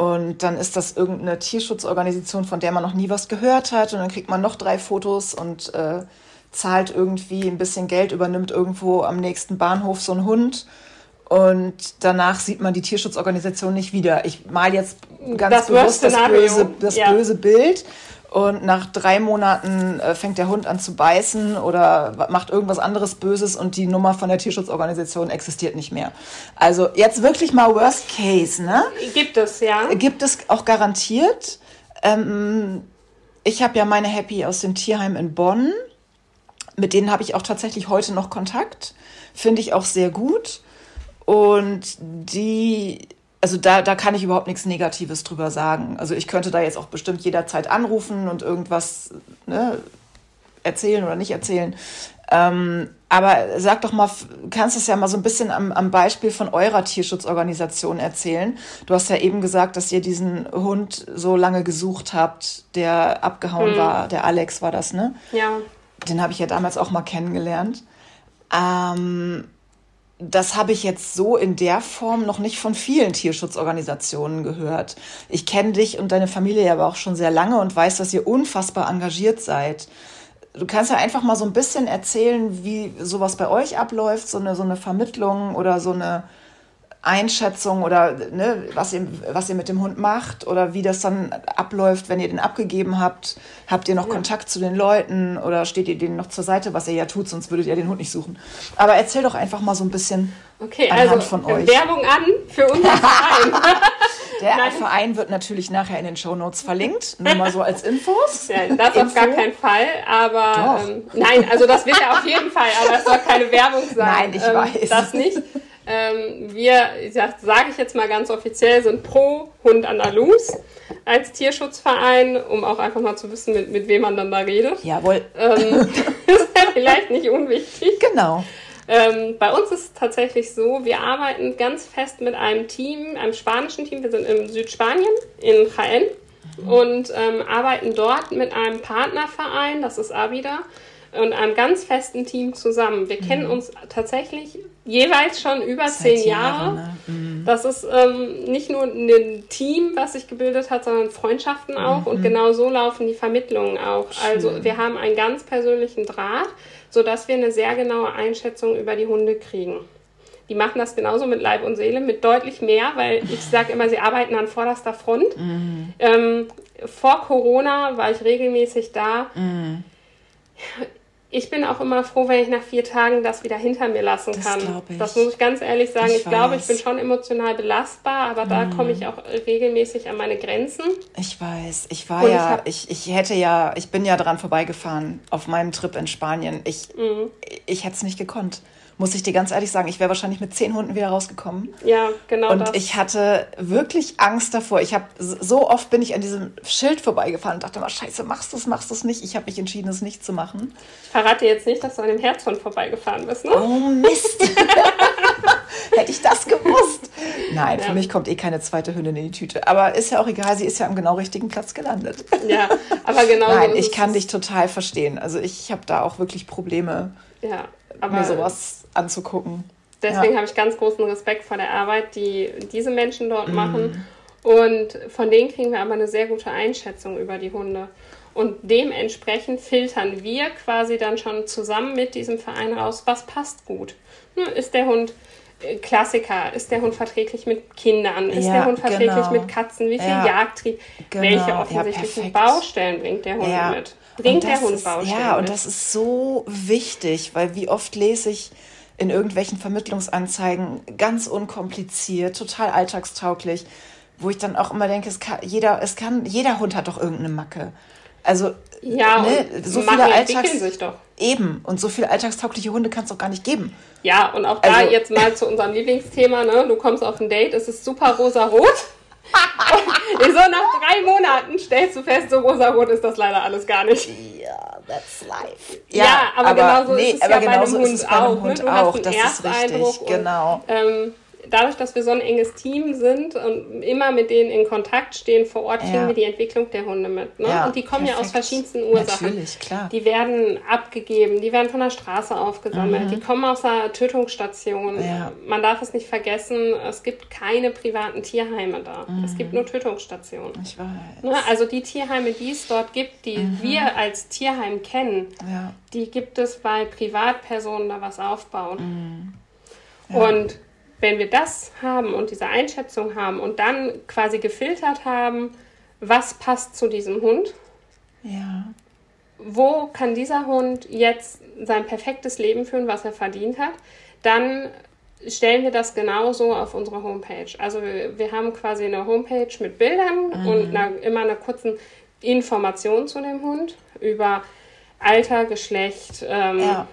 und dann ist das irgendeine Tierschutzorganisation, von der man noch nie was gehört hat und dann kriegt man noch drei Fotos und äh, zahlt irgendwie ein bisschen Geld, übernimmt irgendwo am nächsten Bahnhof so einen Hund und danach sieht man die Tierschutzorganisation nicht wieder. Ich mal jetzt ganz das bewusst das böse, das ja. böse Bild. Und nach drei Monaten äh, fängt der Hund an zu beißen oder macht irgendwas anderes Böses und die Nummer von der Tierschutzorganisation existiert nicht mehr. Also jetzt wirklich mal Worst Case, ne? Gibt es, ja. Gibt es auch garantiert. Ähm, ich habe ja meine Happy aus dem Tierheim in Bonn. Mit denen habe ich auch tatsächlich heute noch Kontakt. Finde ich auch sehr gut. Und die, also da, da kann ich überhaupt nichts Negatives drüber sagen. Also ich könnte da jetzt auch bestimmt jederzeit anrufen und irgendwas ne, erzählen oder nicht erzählen. Ähm, aber sag doch mal, kannst du es ja mal so ein bisschen am, am Beispiel von eurer Tierschutzorganisation erzählen? Du hast ja eben gesagt, dass ihr diesen Hund so lange gesucht habt, der abgehauen hm. war. Der Alex war das, ne? Ja. Den habe ich ja damals auch mal kennengelernt. Ähm, das habe ich jetzt so in der Form noch nicht von vielen Tierschutzorganisationen gehört. Ich kenne dich und deine Familie aber auch schon sehr lange und weiß, dass ihr unfassbar engagiert seid. Du kannst ja einfach mal so ein bisschen erzählen, wie sowas bei euch abläuft, so eine, so eine Vermittlung oder so eine, Einschätzung oder ne, was, ihr, was ihr mit dem Hund macht oder wie das dann abläuft, wenn ihr den abgegeben habt. Habt ihr noch ja. Kontakt zu den Leuten oder steht ihr denen noch zur Seite, was ihr ja tut, sonst würdet ihr den Hund nicht suchen. Aber erzähl doch einfach mal so ein bisschen okay, anhand also, von euch. Werbung an für unseren Verein. Der nein. Verein wird natürlich nachher in den Show Notes verlinkt, nur mal so als Infos. Ja, das Info. auf gar keinen Fall, aber ähm, nein, also das wird ja auf jeden Fall, aber es soll keine Werbung sein. Nein, ich ähm, weiß. Das nicht. Ähm, wir, sage ich jetzt mal ganz offiziell, sind pro Hund Andalus als Tierschutzverein, um auch einfach mal zu wissen, mit, mit wem man dann da redet. Jawohl. Ähm, ist ja vielleicht nicht unwichtig. Genau. Ähm, bei uns ist es tatsächlich so, wir arbeiten ganz fest mit einem Team, einem spanischen Team. Wir sind in Südspanien, in Jaén, mhm. und ähm, arbeiten dort mit einem Partnerverein, das ist Avida und einem ganz festen Team zusammen. Wir mhm. kennen uns tatsächlich jeweils schon über Seit zehn Jahre. Ne? Mhm. Das ist ähm, nicht nur ein Team, was sich gebildet hat, sondern Freundschaften auch. Mhm. Und genau so laufen die Vermittlungen auch. Schön. Also wir haben einen ganz persönlichen Draht, sodass wir eine sehr genaue Einschätzung über die Hunde kriegen. Die machen das genauso mit Leib und Seele, mit deutlich mehr, weil ich sage immer, sie arbeiten an vorderster Front. Mhm. Ähm, vor Corona war ich regelmäßig da. Mhm ich bin auch immer froh, wenn ich nach vier Tagen das wieder hinter mir lassen das kann. Ich. Das muss ich ganz ehrlich sagen. Ich, ich glaube, ich bin schon emotional belastbar, aber da mm. komme ich auch regelmäßig an meine Grenzen. Ich weiß. Ich war Und ja, ich, ich, hätte ja, ich bin ja dran vorbeigefahren auf meinem Trip in Spanien. Ich, mm. ich hätte es nicht gekonnt muss ich dir ganz ehrlich sagen, ich wäre wahrscheinlich mit zehn Hunden wieder rausgekommen. Ja, genau. Und das. ich hatte wirklich Angst davor. Ich habe so oft bin ich an diesem Schild vorbeigefahren und dachte immer, Scheiße, machst du es, machst du es nicht. Ich habe mich entschieden, es nicht zu machen. Ich verrate jetzt nicht, dass du an dem Herzhund vorbeigefahren bist, ne? Oh Mist. Hätte ich das gewusst. Nein, ja. für mich kommt eh keine zweite Hündin in die Tüte. Aber ist ja auch egal, sie ist ja am genau richtigen Platz gelandet. Ja, aber genau. Nein, ich kann dich total verstehen. Also ich habe da auch wirklich Probleme. Ja, aber mir sowas anzugucken. Deswegen ja. habe ich ganz großen Respekt vor der Arbeit, die diese Menschen dort mhm. machen. Und von denen kriegen wir aber eine sehr gute Einschätzung über die Hunde. Und dementsprechend filtern wir quasi dann schon zusammen mit diesem Verein raus, was passt gut. Hm, ist der Hund äh, Klassiker, ist der Hund verträglich mit Kindern? Ist ja, der Hund verträglich genau. mit Katzen? Wie viel ja, Jagdtrieb? Genau. Welche offensichtlichen ja, Baustellen bringt der Hund mit? Bringt der Hund ist, Baustellen Ja, und das ist so wichtig, weil wie oft lese ich in irgendwelchen Vermittlungsanzeigen ganz unkompliziert, total alltagstauglich. wo ich dann auch immer denke, es kann, jeder, es kann, jeder Hund hat doch irgendeine Macke. Also, ja, ne, so viele Alltags sich doch. Eben. Und so viele alltagstaugliche Hunde kann es doch gar nicht geben. Ja, und auch da also, jetzt mal zu unserem Lieblingsthema, ne? Du kommst auf ein Date, es ist super rosa-rot. So nach drei Monaten stellst du fest, so rosa-rot ist das leider alles gar nicht. Ja, that's life. Ja, ja aber, aber genauso nee, ist es ja bei einem Hund auch. Hund ne? Du auch. hast einen das Ersteindruck. Ist richtig, genau. Und, ähm, dadurch, dass wir so ein enges Team sind und immer mit denen in Kontakt stehen vor Ort, kriegen ja. wir die Entwicklung der Hunde mit. Ne? Ja, und die kommen perfekt. ja aus verschiedensten Ursachen. Natürlich, klar. Die werden abgegeben, die werden von der Straße aufgesammelt, mhm. die kommen aus der Tötungsstation. Ja. Man darf es nicht vergessen, es gibt keine privaten Tierheime da. Mhm. Es gibt nur Tötungsstationen. Ich weiß. Ne? Also die Tierheime, die es dort gibt, die mhm. wir als Tierheim kennen, die gibt es bei Privatpersonen da was aufbauen. Mhm. Und wenn wir das haben und diese Einschätzung haben und dann quasi gefiltert haben, was passt zu diesem Hund, ja. wo kann dieser Hund jetzt sein perfektes Leben führen, was er verdient hat, dann stellen wir das genauso auf unsere Homepage. Also wir, wir haben quasi eine Homepage mit Bildern mhm. und einer, immer einer kurzen Information zu dem Hund über Alter, Geschlecht, ähm, ja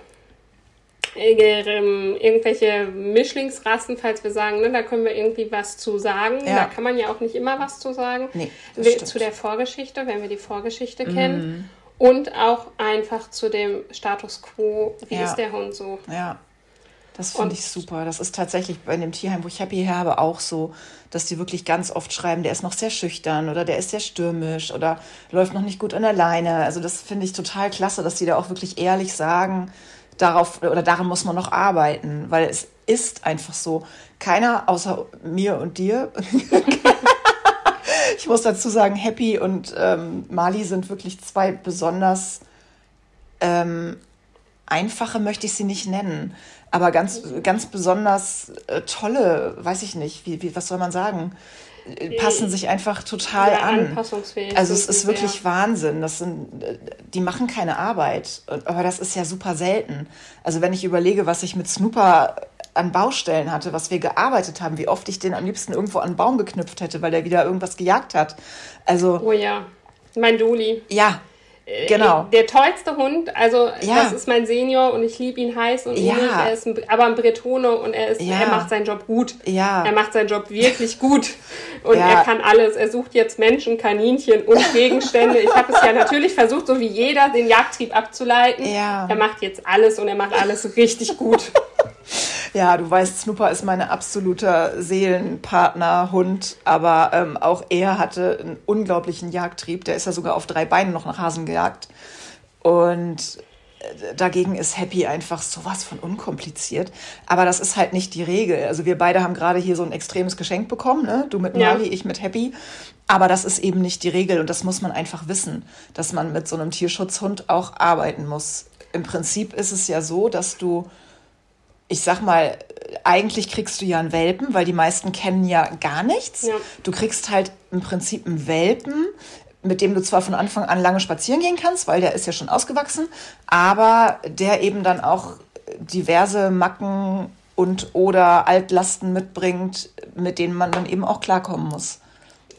irgendwelche Mischlingsrassen, falls wir sagen, ne, da können wir irgendwie was zu sagen. Ja. Da kann man ja auch nicht immer was zu sagen. Nee, zu der Vorgeschichte, wenn wir die Vorgeschichte mhm. kennen. Und auch einfach zu dem Status quo, wie ja. ist der Hund so. Ja. Das finde ich super. Das ist tatsächlich bei dem Tierheim, wo ich Happy habe, auch so, dass die wirklich ganz oft schreiben, der ist noch sehr schüchtern oder der ist sehr stürmisch oder läuft noch nicht gut an der Leine. Also das finde ich total klasse, dass die da auch wirklich ehrlich sagen, darauf oder daran muss man noch arbeiten, weil es ist einfach so. Keiner außer mir und dir. ich muss dazu sagen, Happy und ähm, Mali sind wirklich zwei besonders ähm, einfache, möchte ich sie nicht nennen, aber ganz, ganz besonders äh, tolle, weiß ich nicht, wie, wie, was soll man sagen? Passen sich einfach total Sehr an. Also es ist wirklich sehr. Wahnsinn. Das sind, die machen keine Arbeit, aber das ist ja super selten. Also wenn ich überlege, was ich mit Snooper an Baustellen hatte, was wir gearbeitet haben, wie oft ich den am liebsten irgendwo an einen Baum geknüpft hätte, weil der wieder irgendwas gejagt hat. Also oh ja, mein Doli. Ja, Genau. Der tollste Hund, also ja. das ist mein Senior und ich liebe ihn heiß und ja. Er ist ein, aber ein Bretone und er, ist, ja. er macht seinen Job gut. Ja. Er macht seinen Job wirklich gut. Und er kann alles. Er sucht jetzt Menschen, Kaninchen und Gegenstände. ich habe es ja natürlich versucht, so wie jeder, den Jagdtrieb abzuleiten. Ja. Er macht jetzt alles und er macht alles richtig gut. Ja, du weißt, Snooper ist mein absoluter Seelenpartner, Hund, aber ähm, auch er hatte einen unglaublichen Jagdtrieb. Der ist ja sogar auf drei Beinen noch nach Hasen gejagt. Und äh, dagegen ist Happy einfach sowas von unkompliziert. Aber das ist halt nicht die Regel. Also wir beide haben gerade hier so ein extremes Geschenk bekommen, ne? Du mit Mali, ja. ich mit Happy. Aber das ist eben nicht die Regel und das muss man einfach wissen, dass man mit so einem Tierschutzhund auch arbeiten muss. Im Prinzip ist es ja so, dass du ich sag mal, eigentlich kriegst du ja einen Welpen, weil die meisten kennen ja gar nichts. Ja. Du kriegst halt im Prinzip einen Welpen, mit dem du zwar von Anfang an lange spazieren gehen kannst, weil der ist ja schon ausgewachsen, aber der eben dann auch diverse Macken und oder Altlasten mitbringt, mit denen man dann eben auch klarkommen muss.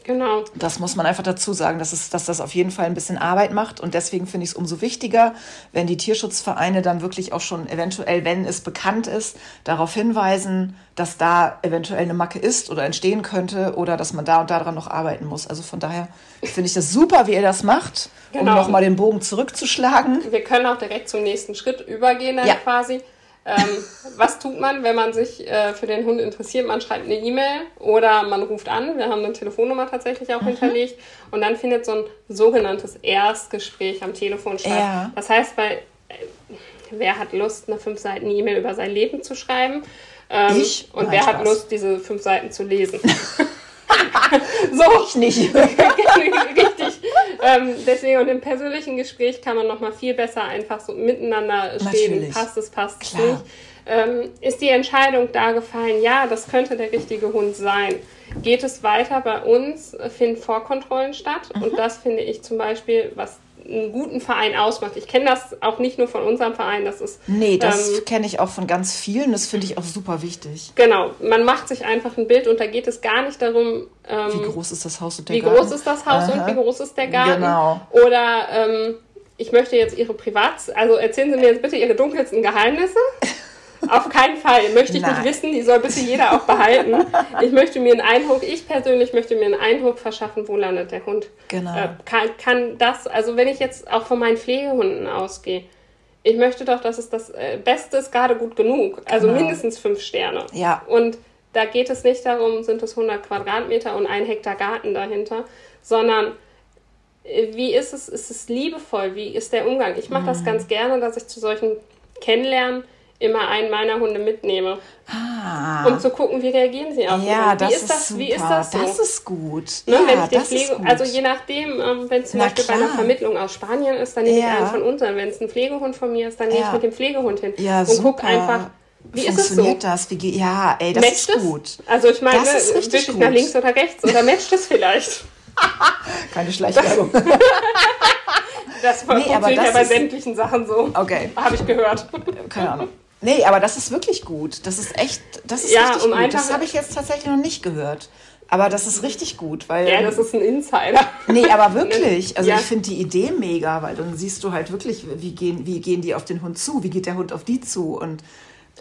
Genau. Das muss man einfach dazu sagen, dass, es, dass das auf jeden Fall ein bisschen Arbeit macht. Und deswegen finde ich es umso wichtiger, wenn die Tierschutzvereine dann wirklich auch schon eventuell, wenn es bekannt ist, darauf hinweisen, dass da eventuell eine Macke ist oder entstehen könnte oder dass man da und daran noch arbeiten muss. Also von daher finde ich das super, wie ihr das macht, genau. um nochmal den Bogen zurückzuschlagen. Wir können auch direkt zum nächsten Schritt übergehen dann ja. quasi. Ähm, was tut man, wenn man sich äh, für den Hund interessiert? Man schreibt eine E-Mail oder man ruft an. Wir haben eine Telefonnummer tatsächlich auch mhm. hinterlegt. Und dann findet so ein sogenanntes Erstgespräch am Telefon statt. Ja. Das heißt, weil äh, wer hat Lust, eine fünf Seiten E-Mail über sein Leben zu schreiben? Ähm, ich? Und Nein, wer Spaß. hat Lust, diese fünf Seiten zu lesen? so. Ich nicht. Richtig. Ähm, deswegen, und im persönlichen Gespräch kann man nochmal viel besser einfach so miteinander stehen. Natürlich. Passt es, passt es nicht. Ähm, ist die Entscheidung da gefallen, ja, das könnte der richtige Hund sein. Geht es weiter bei uns, finden Vorkontrollen statt. Mhm. Und das finde ich zum Beispiel, was einen guten Verein ausmacht. Ich kenne das auch nicht nur von unserem Verein, das ist. Nee, das ähm, kenne ich auch von ganz vielen, das finde ich auch super wichtig. Genau, man macht sich einfach ein Bild und da geht es gar nicht darum. Ähm, wie groß ist das Haus und der wie Garten? Wie groß ist das Haus Aha. und wie groß ist der Garten? Genau. Oder ähm, ich möchte jetzt Ihre Privat, also erzählen Sie mir jetzt bitte Ihre dunkelsten Geheimnisse. Auf keinen Fall. Möchte ich Nein. nicht wissen, die soll bitte jeder auch behalten. Ich möchte mir einen Eindruck, ich persönlich möchte mir einen Eindruck verschaffen, wo landet der Hund. Genau. Äh, kann, kann das, also wenn ich jetzt auch von meinen Pflegehunden ausgehe, ich möchte doch, dass es das äh, Beste ist, gerade gut genug. Also genau. mindestens fünf Sterne. Ja. Und da geht es nicht darum, sind es 100 Quadratmeter und ein Hektar Garten dahinter, sondern äh, wie ist es, ist es liebevoll, wie ist der Umgang? Ich mache mhm. das ganz gerne, dass ich zu solchen Kennenlernen immer einen meiner Hunde mitnehme. Ah. Um zu gucken, wie reagieren sie auf ja, das wie ist, das, super. Wie ist das so? Das ist gut. Ne, ja, wenn ich das Pflege, gut. Also je nachdem, ähm, wenn es zum Na, Beispiel klar. bei einer Vermittlung aus Spanien ist, dann nehme ja. ich einen von uns an. Wenn es ein Pflegehund von mir ist, dann nehme ich mit dem Pflegehund hin. Ja, und gucke einfach, wie Funktioniert ist es so? das? Wie, ja, ey, das matcht ist gut. Es? Also ich meine, wische ich nach links oder rechts oder matcht es vielleicht? Keine Schleichwerbung. das funktioniert nee, ja bei sämtlichen Sachen so. Okay. Habe ich gehört. Keine Ahnung. Nee, aber das ist wirklich gut. Das ist echt, das ist ja, richtig um gut. Das habe ich jetzt tatsächlich noch nicht gehört. Aber das ist richtig gut, weil. Ja, das ist ein Insider. Nee, aber wirklich. Also ja. ich finde die Idee mega, weil dann siehst du halt wirklich, wie gehen, wie gehen die auf den Hund zu, wie geht der Hund auf die zu und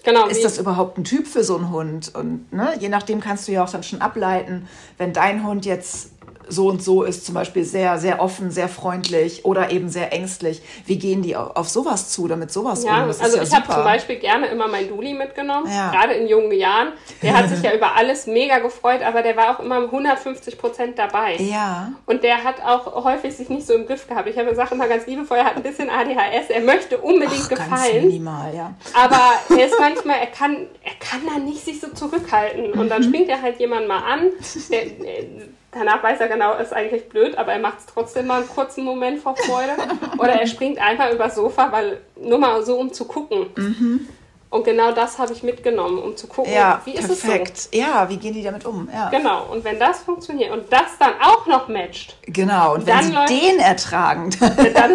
genau, ist das überhaupt ein Typ für so einen Hund? Und ne, je nachdem kannst du ja auch dann schon ableiten, wenn dein Hund jetzt so und so ist zum Beispiel sehr, sehr offen, sehr freundlich oder eben sehr ängstlich. Wie gehen die auf sowas zu, damit sowas ja, um? Das also ja ich habe zum Beispiel gerne immer meinen Duli mitgenommen, ja. gerade in jungen Jahren. Der hat sich ja über alles mega gefreut, aber der war auch immer 150 Prozent dabei. Ja. Und der hat auch häufig sich nicht so im Griff gehabt. Ich habe Sachen mal ganz liebevoll, er hat ein bisschen ADHS, er möchte unbedingt Ach, gefallen. Ganz minimal, ja. Aber er ist manchmal, er kann, er kann da nicht sich so zurückhalten. Und dann springt er halt jemand mal an, der, Danach weiß er genau, ist eigentlich blöd, aber er macht es trotzdem mal einen kurzen Moment vor Freude. Oder er springt einfach übers Sofa, weil nur mal so, um zu gucken. Mhm. Und genau das habe ich mitgenommen, um zu gucken, ja, wie ist perfekt. es so. Ja, wie gehen die damit um? Ja. Genau, und wenn das funktioniert und das dann auch noch matcht. Genau, und wenn sie den ertragen. Dann, dann,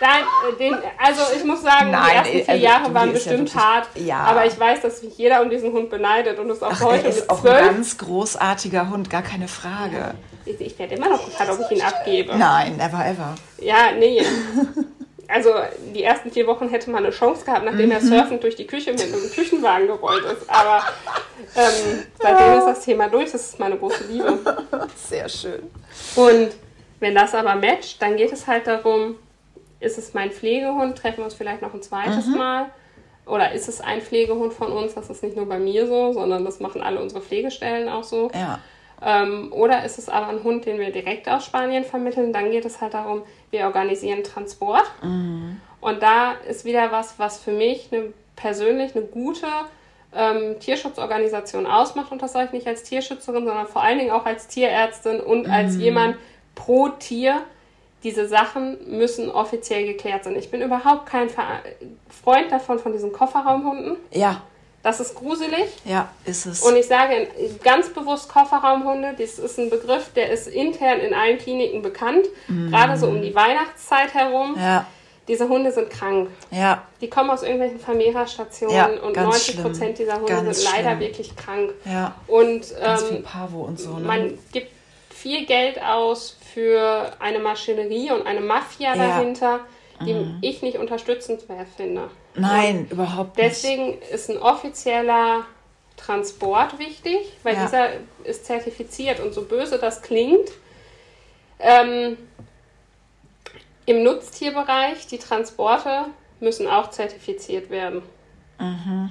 dann, den, also ich muss sagen, Nein, die ersten vier also, Jahre waren bestimmt ja hart, ja. aber ich weiß, dass mich jeder um diesen Hund beneidet und es auch Ach, heute er ist auch ein ganz großartiger Hund, gar keine Frage. Ich, ich werde immer noch gefragt, ob ich ihn abgebe. Nein, never ever. Ja, nee. also die ersten vier Wochen hätte man eine Chance gehabt, nachdem mhm. er surfend durch die Küche mit einem Küchenwagen gerollt ist. Aber ähm, seitdem ist das Thema durch. Das ist meine große Liebe. Sehr schön. Und wenn das aber matcht, dann geht es halt darum, ist es mein Pflegehund? Treffen wir uns vielleicht noch ein zweites mhm. Mal? Oder ist es ein Pflegehund von uns? Das ist nicht nur bei mir so, sondern das machen alle unsere Pflegestellen auch so. Ja. Ähm, oder ist es aber ein Hund, den wir direkt aus Spanien vermitteln? Dann geht es halt darum, wir organisieren Transport. Mhm. Und da ist wieder was, was für mich eine, persönlich eine gute ähm, Tierschutzorganisation ausmacht. Und das sage ich nicht als Tierschützerin, sondern vor allen Dingen auch als Tierärztin und mhm. als jemand pro Tier. Diese Sachen müssen offiziell geklärt sein. Ich bin überhaupt kein Freund davon, von diesen Kofferraumhunden. Ja. Das ist gruselig. Ja, ist es. Und ich sage ganz bewusst Kofferraumhunde. Das ist ein Begriff, der ist intern in allen Kliniken bekannt. Mm. Gerade so um die Weihnachtszeit herum. Ja. Diese Hunde sind krank. Ja. Die kommen aus irgendwelchen Vermehrerstationen ja, und 90 Prozent dieser Hunde ganz sind leider schlimm. wirklich krank. Ja. Und ganz ähm, viel Pavo und so. Ne? Man gibt viel Geld aus für eine Maschinerie und eine Mafia ja. dahinter, die mhm. ich nicht unterstützenswert finde. Nein, und überhaupt nicht. Deswegen ist ein offizieller Transport wichtig, weil ja. dieser ist zertifiziert und so böse das klingt. Ähm, Im Nutztierbereich, die Transporte müssen auch zertifiziert werden. Mhm.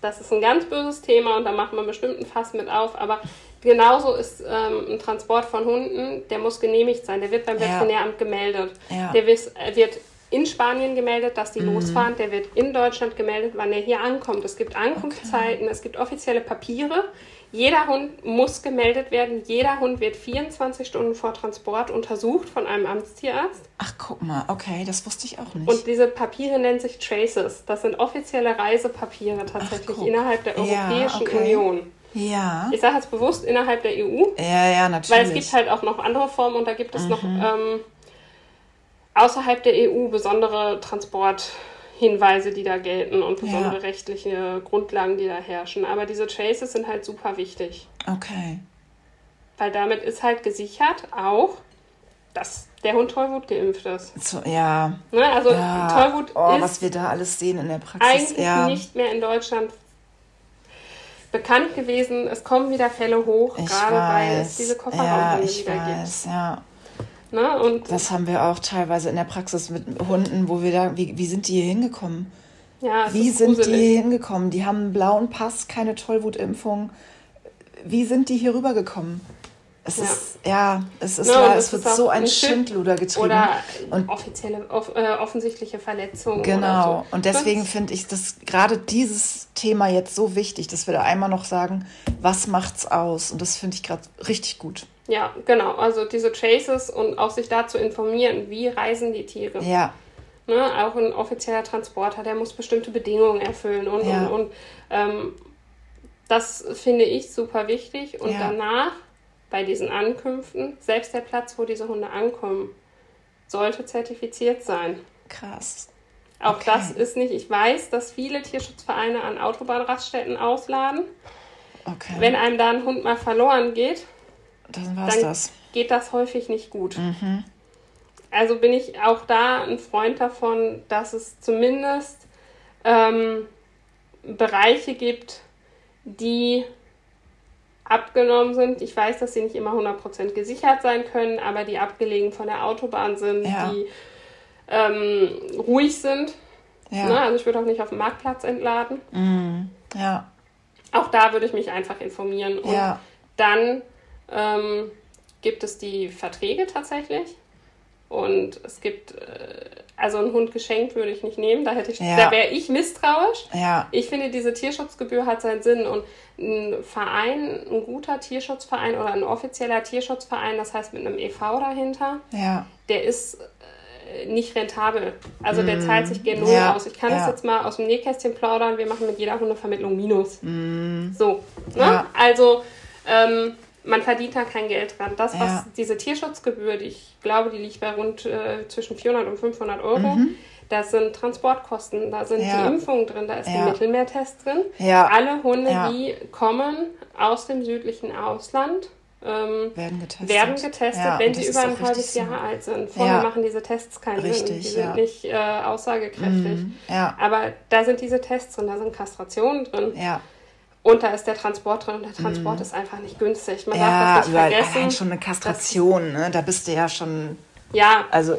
Das ist ein ganz böses Thema und da macht man bestimmt ein Fass mit auf, aber genauso ist ähm, ein Transport von Hunden, der muss genehmigt sein, der wird beim Veterinäramt gemeldet. Ja. Der wird in Spanien gemeldet, dass die mhm. losfahren. Der wird in Deutschland gemeldet, wann er hier ankommt. Es gibt Ankunftszeiten, okay. es gibt offizielle Papiere. Jeder Hund muss gemeldet werden. Jeder Hund wird 24 Stunden vor Transport untersucht von einem Amtstierarzt. Ach, guck mal, okay, das wusste ich auch nicht. Und diese Papiere nennen sich Traces. Das sind offizielle Reisepapiere tatsächlich Ach, innerhalb der Europäischen ja, okay. Union. Ja. Ich sage jetzt bewusst innerhalb der EU. Ja, ja, natürlich. Weil es gibt halt auch noch andere Formen und da gibt es mhm. noch ähm, außerhalb der EU besondere Transporthinweise, die da gelten und besondere Ja. rechtliche Grundlagen, die da herrschen. Aber diese Traces sind halt super wichtig, Okay. weil damit ist halt gesichert auch, dass der Hund Tollwut geimpft ist. So, ja. Ne? Also ja. Tollwut oh, ist was wir da alles sehen in der Praxis. eigentlich ja. nicht mehr in Deutschland bekannt gewesen. Es kommen wieder Fälle hoch, Ich gerade weil es weiß. diese ja, Kofferraumhunde ich wieder weiß, ja. Ne? Und Das haben wir auch teilweise in der Praxis mit Hunden, wo wir da, wie, wie sind die hier hingekommen? ja, Wie sind gruselig. die hier hingekommen? Die haben einen blauen Pass, keine Tollwutimpfung. Wie sind die hier rübergekommen? Es Ja. ist, ja, es ist, Ja, und es wird so ein Schindluder getrieben. Oder Und- offizielle, off, äh, offensichtliche Verletzungen. Genau. So. Und deswegen finde ich das gerade dieses Thema jetzt so wichtig, dass wir da einmal noch sagen, was macht's aus? Und das finde ich gerade richtig gut. Ja, genau. Also diese Traces und auch sich dazu informieren, wie reisen die Tiere. Ja, Ne? Auch ein offizieller Transporter, der muss bestimmte Bedingungen erfüllen und, Ja. und, und ähm, das finde ich super wichtig. Und Ja. danach, bei diesen Ankünften, selbst der Platz, wo diese Hunde ankommen, sollte zertifiziert sein. krass. Auch Okay. das ist nicht, ich weiß, dass viele Tierschutzvereine an Autobahnraststätten ausladen. Okay. Wenn einem da ein Hund mal verloren geht, Dann dann das. geht das häufig nicht gut. Mhm. Also bin ich auch da ein Freund davon, dass es zumindest ähm, Bereiche gibt, die abgenommen sind. Ich weiß, dass sie nicht immer 100% gesichert sein können, aber die abgelegen von der Autobahn sind, Ja. die ähm, ruhig sind. Ja. Ne? Also ich würde auch nicht auf dem Marktplatz entladen. Mhm. Ja. Auch da würde ich mich einfach informieren. Und Ja. dann ähm, gibt es die Verträge tatsächlich. Und es gibt, äh, also einen Hund geschenkt würde ich nicht nehmen, da hätte ich, Ja. da wäre ich misstrauisch. Ja. Ich finde, diese Tierschutzgebühr hat seinen Sinn und ein Verein, ein guter Tierschutzverein oder ein offizieller Tierschutzverein, das heißt mit einem EV dahinter, Ja. der ist äh, nicht rentabel. Also der zahlt sich gen Null Mm. Aus. Ich kann das jetzt mal aus dem Nähkästchen plaudern. Wir machen mit jeder Hundevermittlung Minus. So. Ne? Mm. Also ähm, man verdient da kein Geld dran. Das, was Ja. diese Tierschutzgebühr, die ich glaube, die liegt bei rund äh, zwischen 400 und 500 Euro. Mhm. Da sind Transportkosten, da sind Ja. die Impfungen drin, da ist Ja. der Mittelmeertest drin. Ja. Alle Hunde, die kommen aus dem südlichen Ausland, ähm, Werden getestet. werden getestet, wenn sie über ein halbes richtig so. Jahr alt sind. Vorher machen diese Tests keinen Sinn. Richtig, Die sind nicht äh, aussagekräftig. Mhm. Aber da sind diese Tests drin, da sind Kastrationen drin. Und da ist der Transport drin und der Transport ist einfach nicht günstig. Man darf Mhm. Ja, das nicht vergessen. allein schon eine Kastration, ne? Da bist du ja schon. Ja, Also,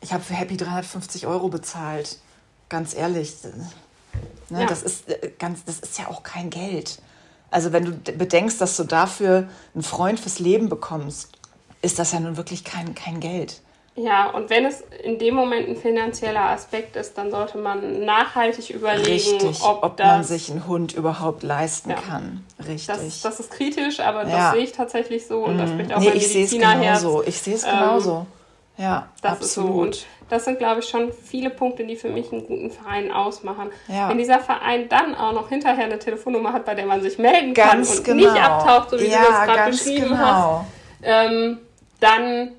ich habe für Happy 350 Euro bezahlt. Ganz ehrlich. Ne? Ja. Das, ist, äh, ganz, das ist ja auch kein Geld. Also, wenn du bedenkst, dass du dafür einen Freund fürs Leben bekommst, ist das ja nun wirklich kein, kein Geld. Ja, und wenn es in dem Moment ein finanzieller Aspekt ist, dann sollte man nachhaltig überlegen, Richtig, ob, ob, das, man sich einen Hund überhaupt leisten Ja. kann. Richtig. das, das ist kritisch, aber Ja. das sehe ich tatsächlich so und das spricht auch nee, mein ich sehe es Medizinerherz. genauso. Ich sehe es Ähm, genauso. Ja, Das ist so. absolut. Und das sind, glaube ich, schon viele Punkte, die für mich einen guten Verein ausmachen. Ja. Wenn dieser Verein dann auch noch hinterher eine Telefonnummer hat, bei der man sich melden Ganz kann und genau. nicht abtaucht, so wie du das gerade beschrieben genau. hast, ähm, dann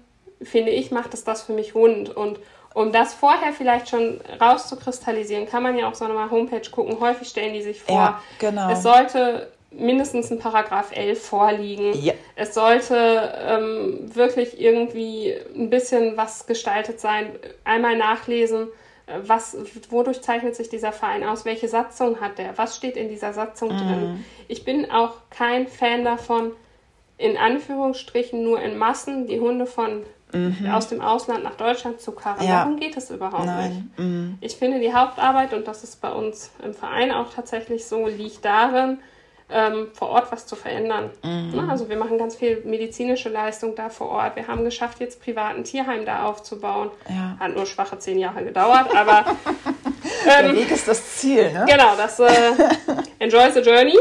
finde ich, macht es das für mich rund. Und um das vorher vielleicht schon rauszukristallisieren, kann man ja auf so einer Homepage gucken. Häufig stellen die sich vor, Ja, genau. es sollte mindestens ein Paragraph 11 vorliegen. Ja. Es sollte ähm, wirklich irgendwie ein bisschen was gestaltet sein. Einmal nachlesen, äh, was, wodurch zeichnet sich dieser Verein aus? Welche Satzung hat der? Was steht in dieser Satzung Mhm. drin? Ich bin auch kein Fan davon, in Anführungsstrichen nur in Massen die Hunde von aus dem Ausland nach Deutschland zu karren. Mhm. Ja. Darum geht es überhaupt nicht. Nein. Mm. Ich finde, die Hauptarbeit, und das ist bei uns im Verein auch tatsächlich so, liegt darin, ähm, vor Ort was zu verändern. Mhm. Ne? Also wir machen ganz viel medizinische Leistung da vor Ort. Wir haben geschafft, jetzt privaten Tierheim da aufzubauen. Ja. Hat nur schwache zehn Jahre gedauert, aber Der ähm, Weg ist das Ziel, ne? genau, das äh, Enjoy the Journey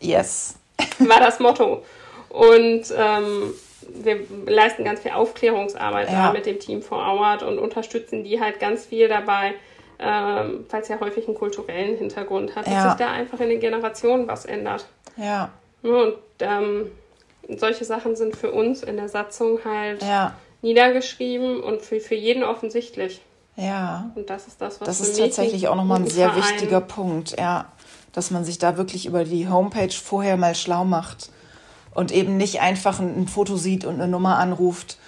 Yes. war das Motto. Und ähm, wir leisten ganz viel Aufklärungsarbeit Ja. mit dem Team vor Ort und unterstützen die halt ganz viel dabei, ähm, weil es ja häufig einen kulturellen Hintergrund hat, dass Ja. sich da einfach in den Generationen was ändert. Ja. Und ähm, solche Sachen sind für uns in der Satzung halt Ja. niedergeschrieben und für, für jeden offensichtlich. Ja. Und das ist das, was Das ist tatsächlich auch nochmal ein sehr Verein- wichtiger Punkt, ja. Dass man sich da wirklich über die Homepage vorher mal schlau macht und eben nicht einfach ein, Foto sieht und eine Nummer anruft,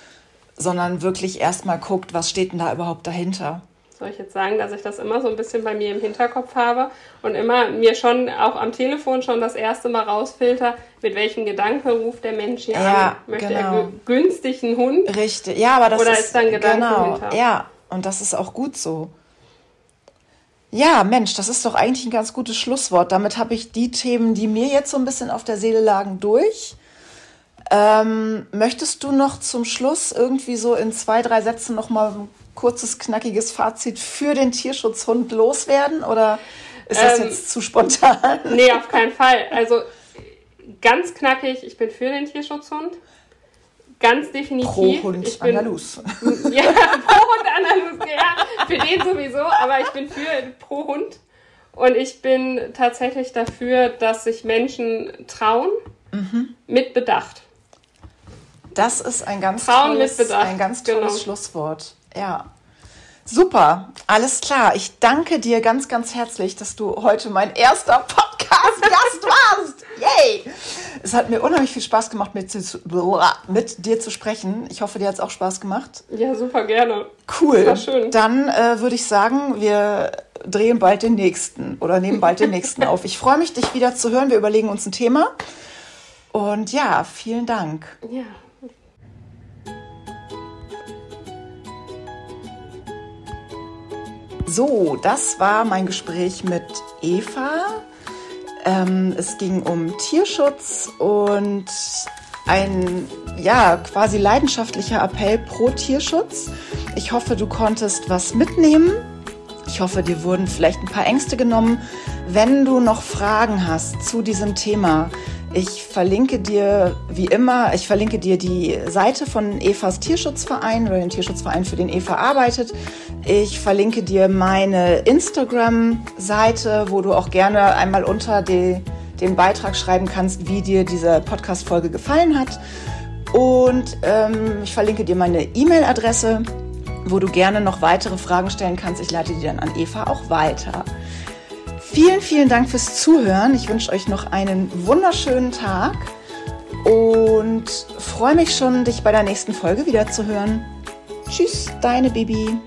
sondern wirklich erstmal guckt, was steht denn da überhaupt dahinter. Soll ich jetzt sagen, dass ich das immer so ein bisschen bei mir im Hinterkopf habe und immer mir schon auch am Telefon schon das erste Mal rausfilter, mit welchem Gedanke ruft der Mensch hier Ja, an? Möchte genau. er gü- günstig einen Hund? Richtig, ja, aber das Oder ist, ist da ein Gedanke genau, hinter? ja, und das ist auch gut so. Ja, Mensch, das ist doch eigentlich ein ganz gutes Schlusswort. Damit habe ich die Themen, die mir jetzt so ein bisschen auf der Seele lagen, durch. Ähm, möchtest du noch zum Schluss irgendwie so in zwei, drei Sätzen noch mal ein kurzes, knackiges Fazit für den Tierschutzhund loswerden? Oder ist das Ähm, jetzt zu spontan? Nee, auf keinen Fall. Also ganz knackig, ich bin für den Tierschutzhund. Ganz definitiv. Pro Hund ich bin, Andalus. Ja, pro Hund Andalus, ja, für den sowieso, aber ich bin für pro Hund. Und ich bin tatsächlich dafür, dass sich Menschen trauen, Mhm. mit Bedacht. Das ist ein ganz Frauen tolles, ein ganz tolles genau. Schlusswort. Ja. Super, alles klar. Ich danke dir ganz, ganz herzlich, dass du heute mein erster Podcast-Gast warst. Yay! Es hat mir unheimlich viel Spaß gemacht, mit, dir zu- mit dir zu sprechen. Ich hoffe, dir hat es auch Spaß gemacht. Ja, super gerne. Cool. War schön. Dann äh, würde ich sagen, wir drehen bald den nächsten oder nehmen bald den nächsten auf. Ich freue mich, dich wieder zu hören. Wir überlegen uns ein Thema. Und ja, vielen Dank. Ja. So, das war mein Gespräch mit Eva. Ähm, es ging um Tierschutz und ein ja quasi leidenschaftlicher Appell pro Tierschutz. Ich hoffe, du konntest was mitnehmen. Ich hoffe, dir wurden vielleicht ein paar Ängste genommen. Wenn du noch Fragen hast zu diesem Thema, ich verlinke dir wie immer, ich verlinke dir die Seite von Evas Tierschutzverein oder den Tierschutzverein, für den Eva arbeitet. Ich verlinke dir meine Instagram-Seite, wo du auch gerne einmal unter die, den Beitrag schreiben kannst, wie dir diese Podcast-Folge gefallen hat. Und ähm, ich verlinke dir meine E-Mail-Adresse, wo du gerne noch weitere Fragen stellen kannst. Ich leite die dann an Eva auch weiter. Vielen, vielen Dank fürs Zuhören. Ich wünsche euch noch einen wunderschönen Tag und freue mich schon, dich bei der nächsten Folge wieder zu hören. Tschüss, deine Bibi.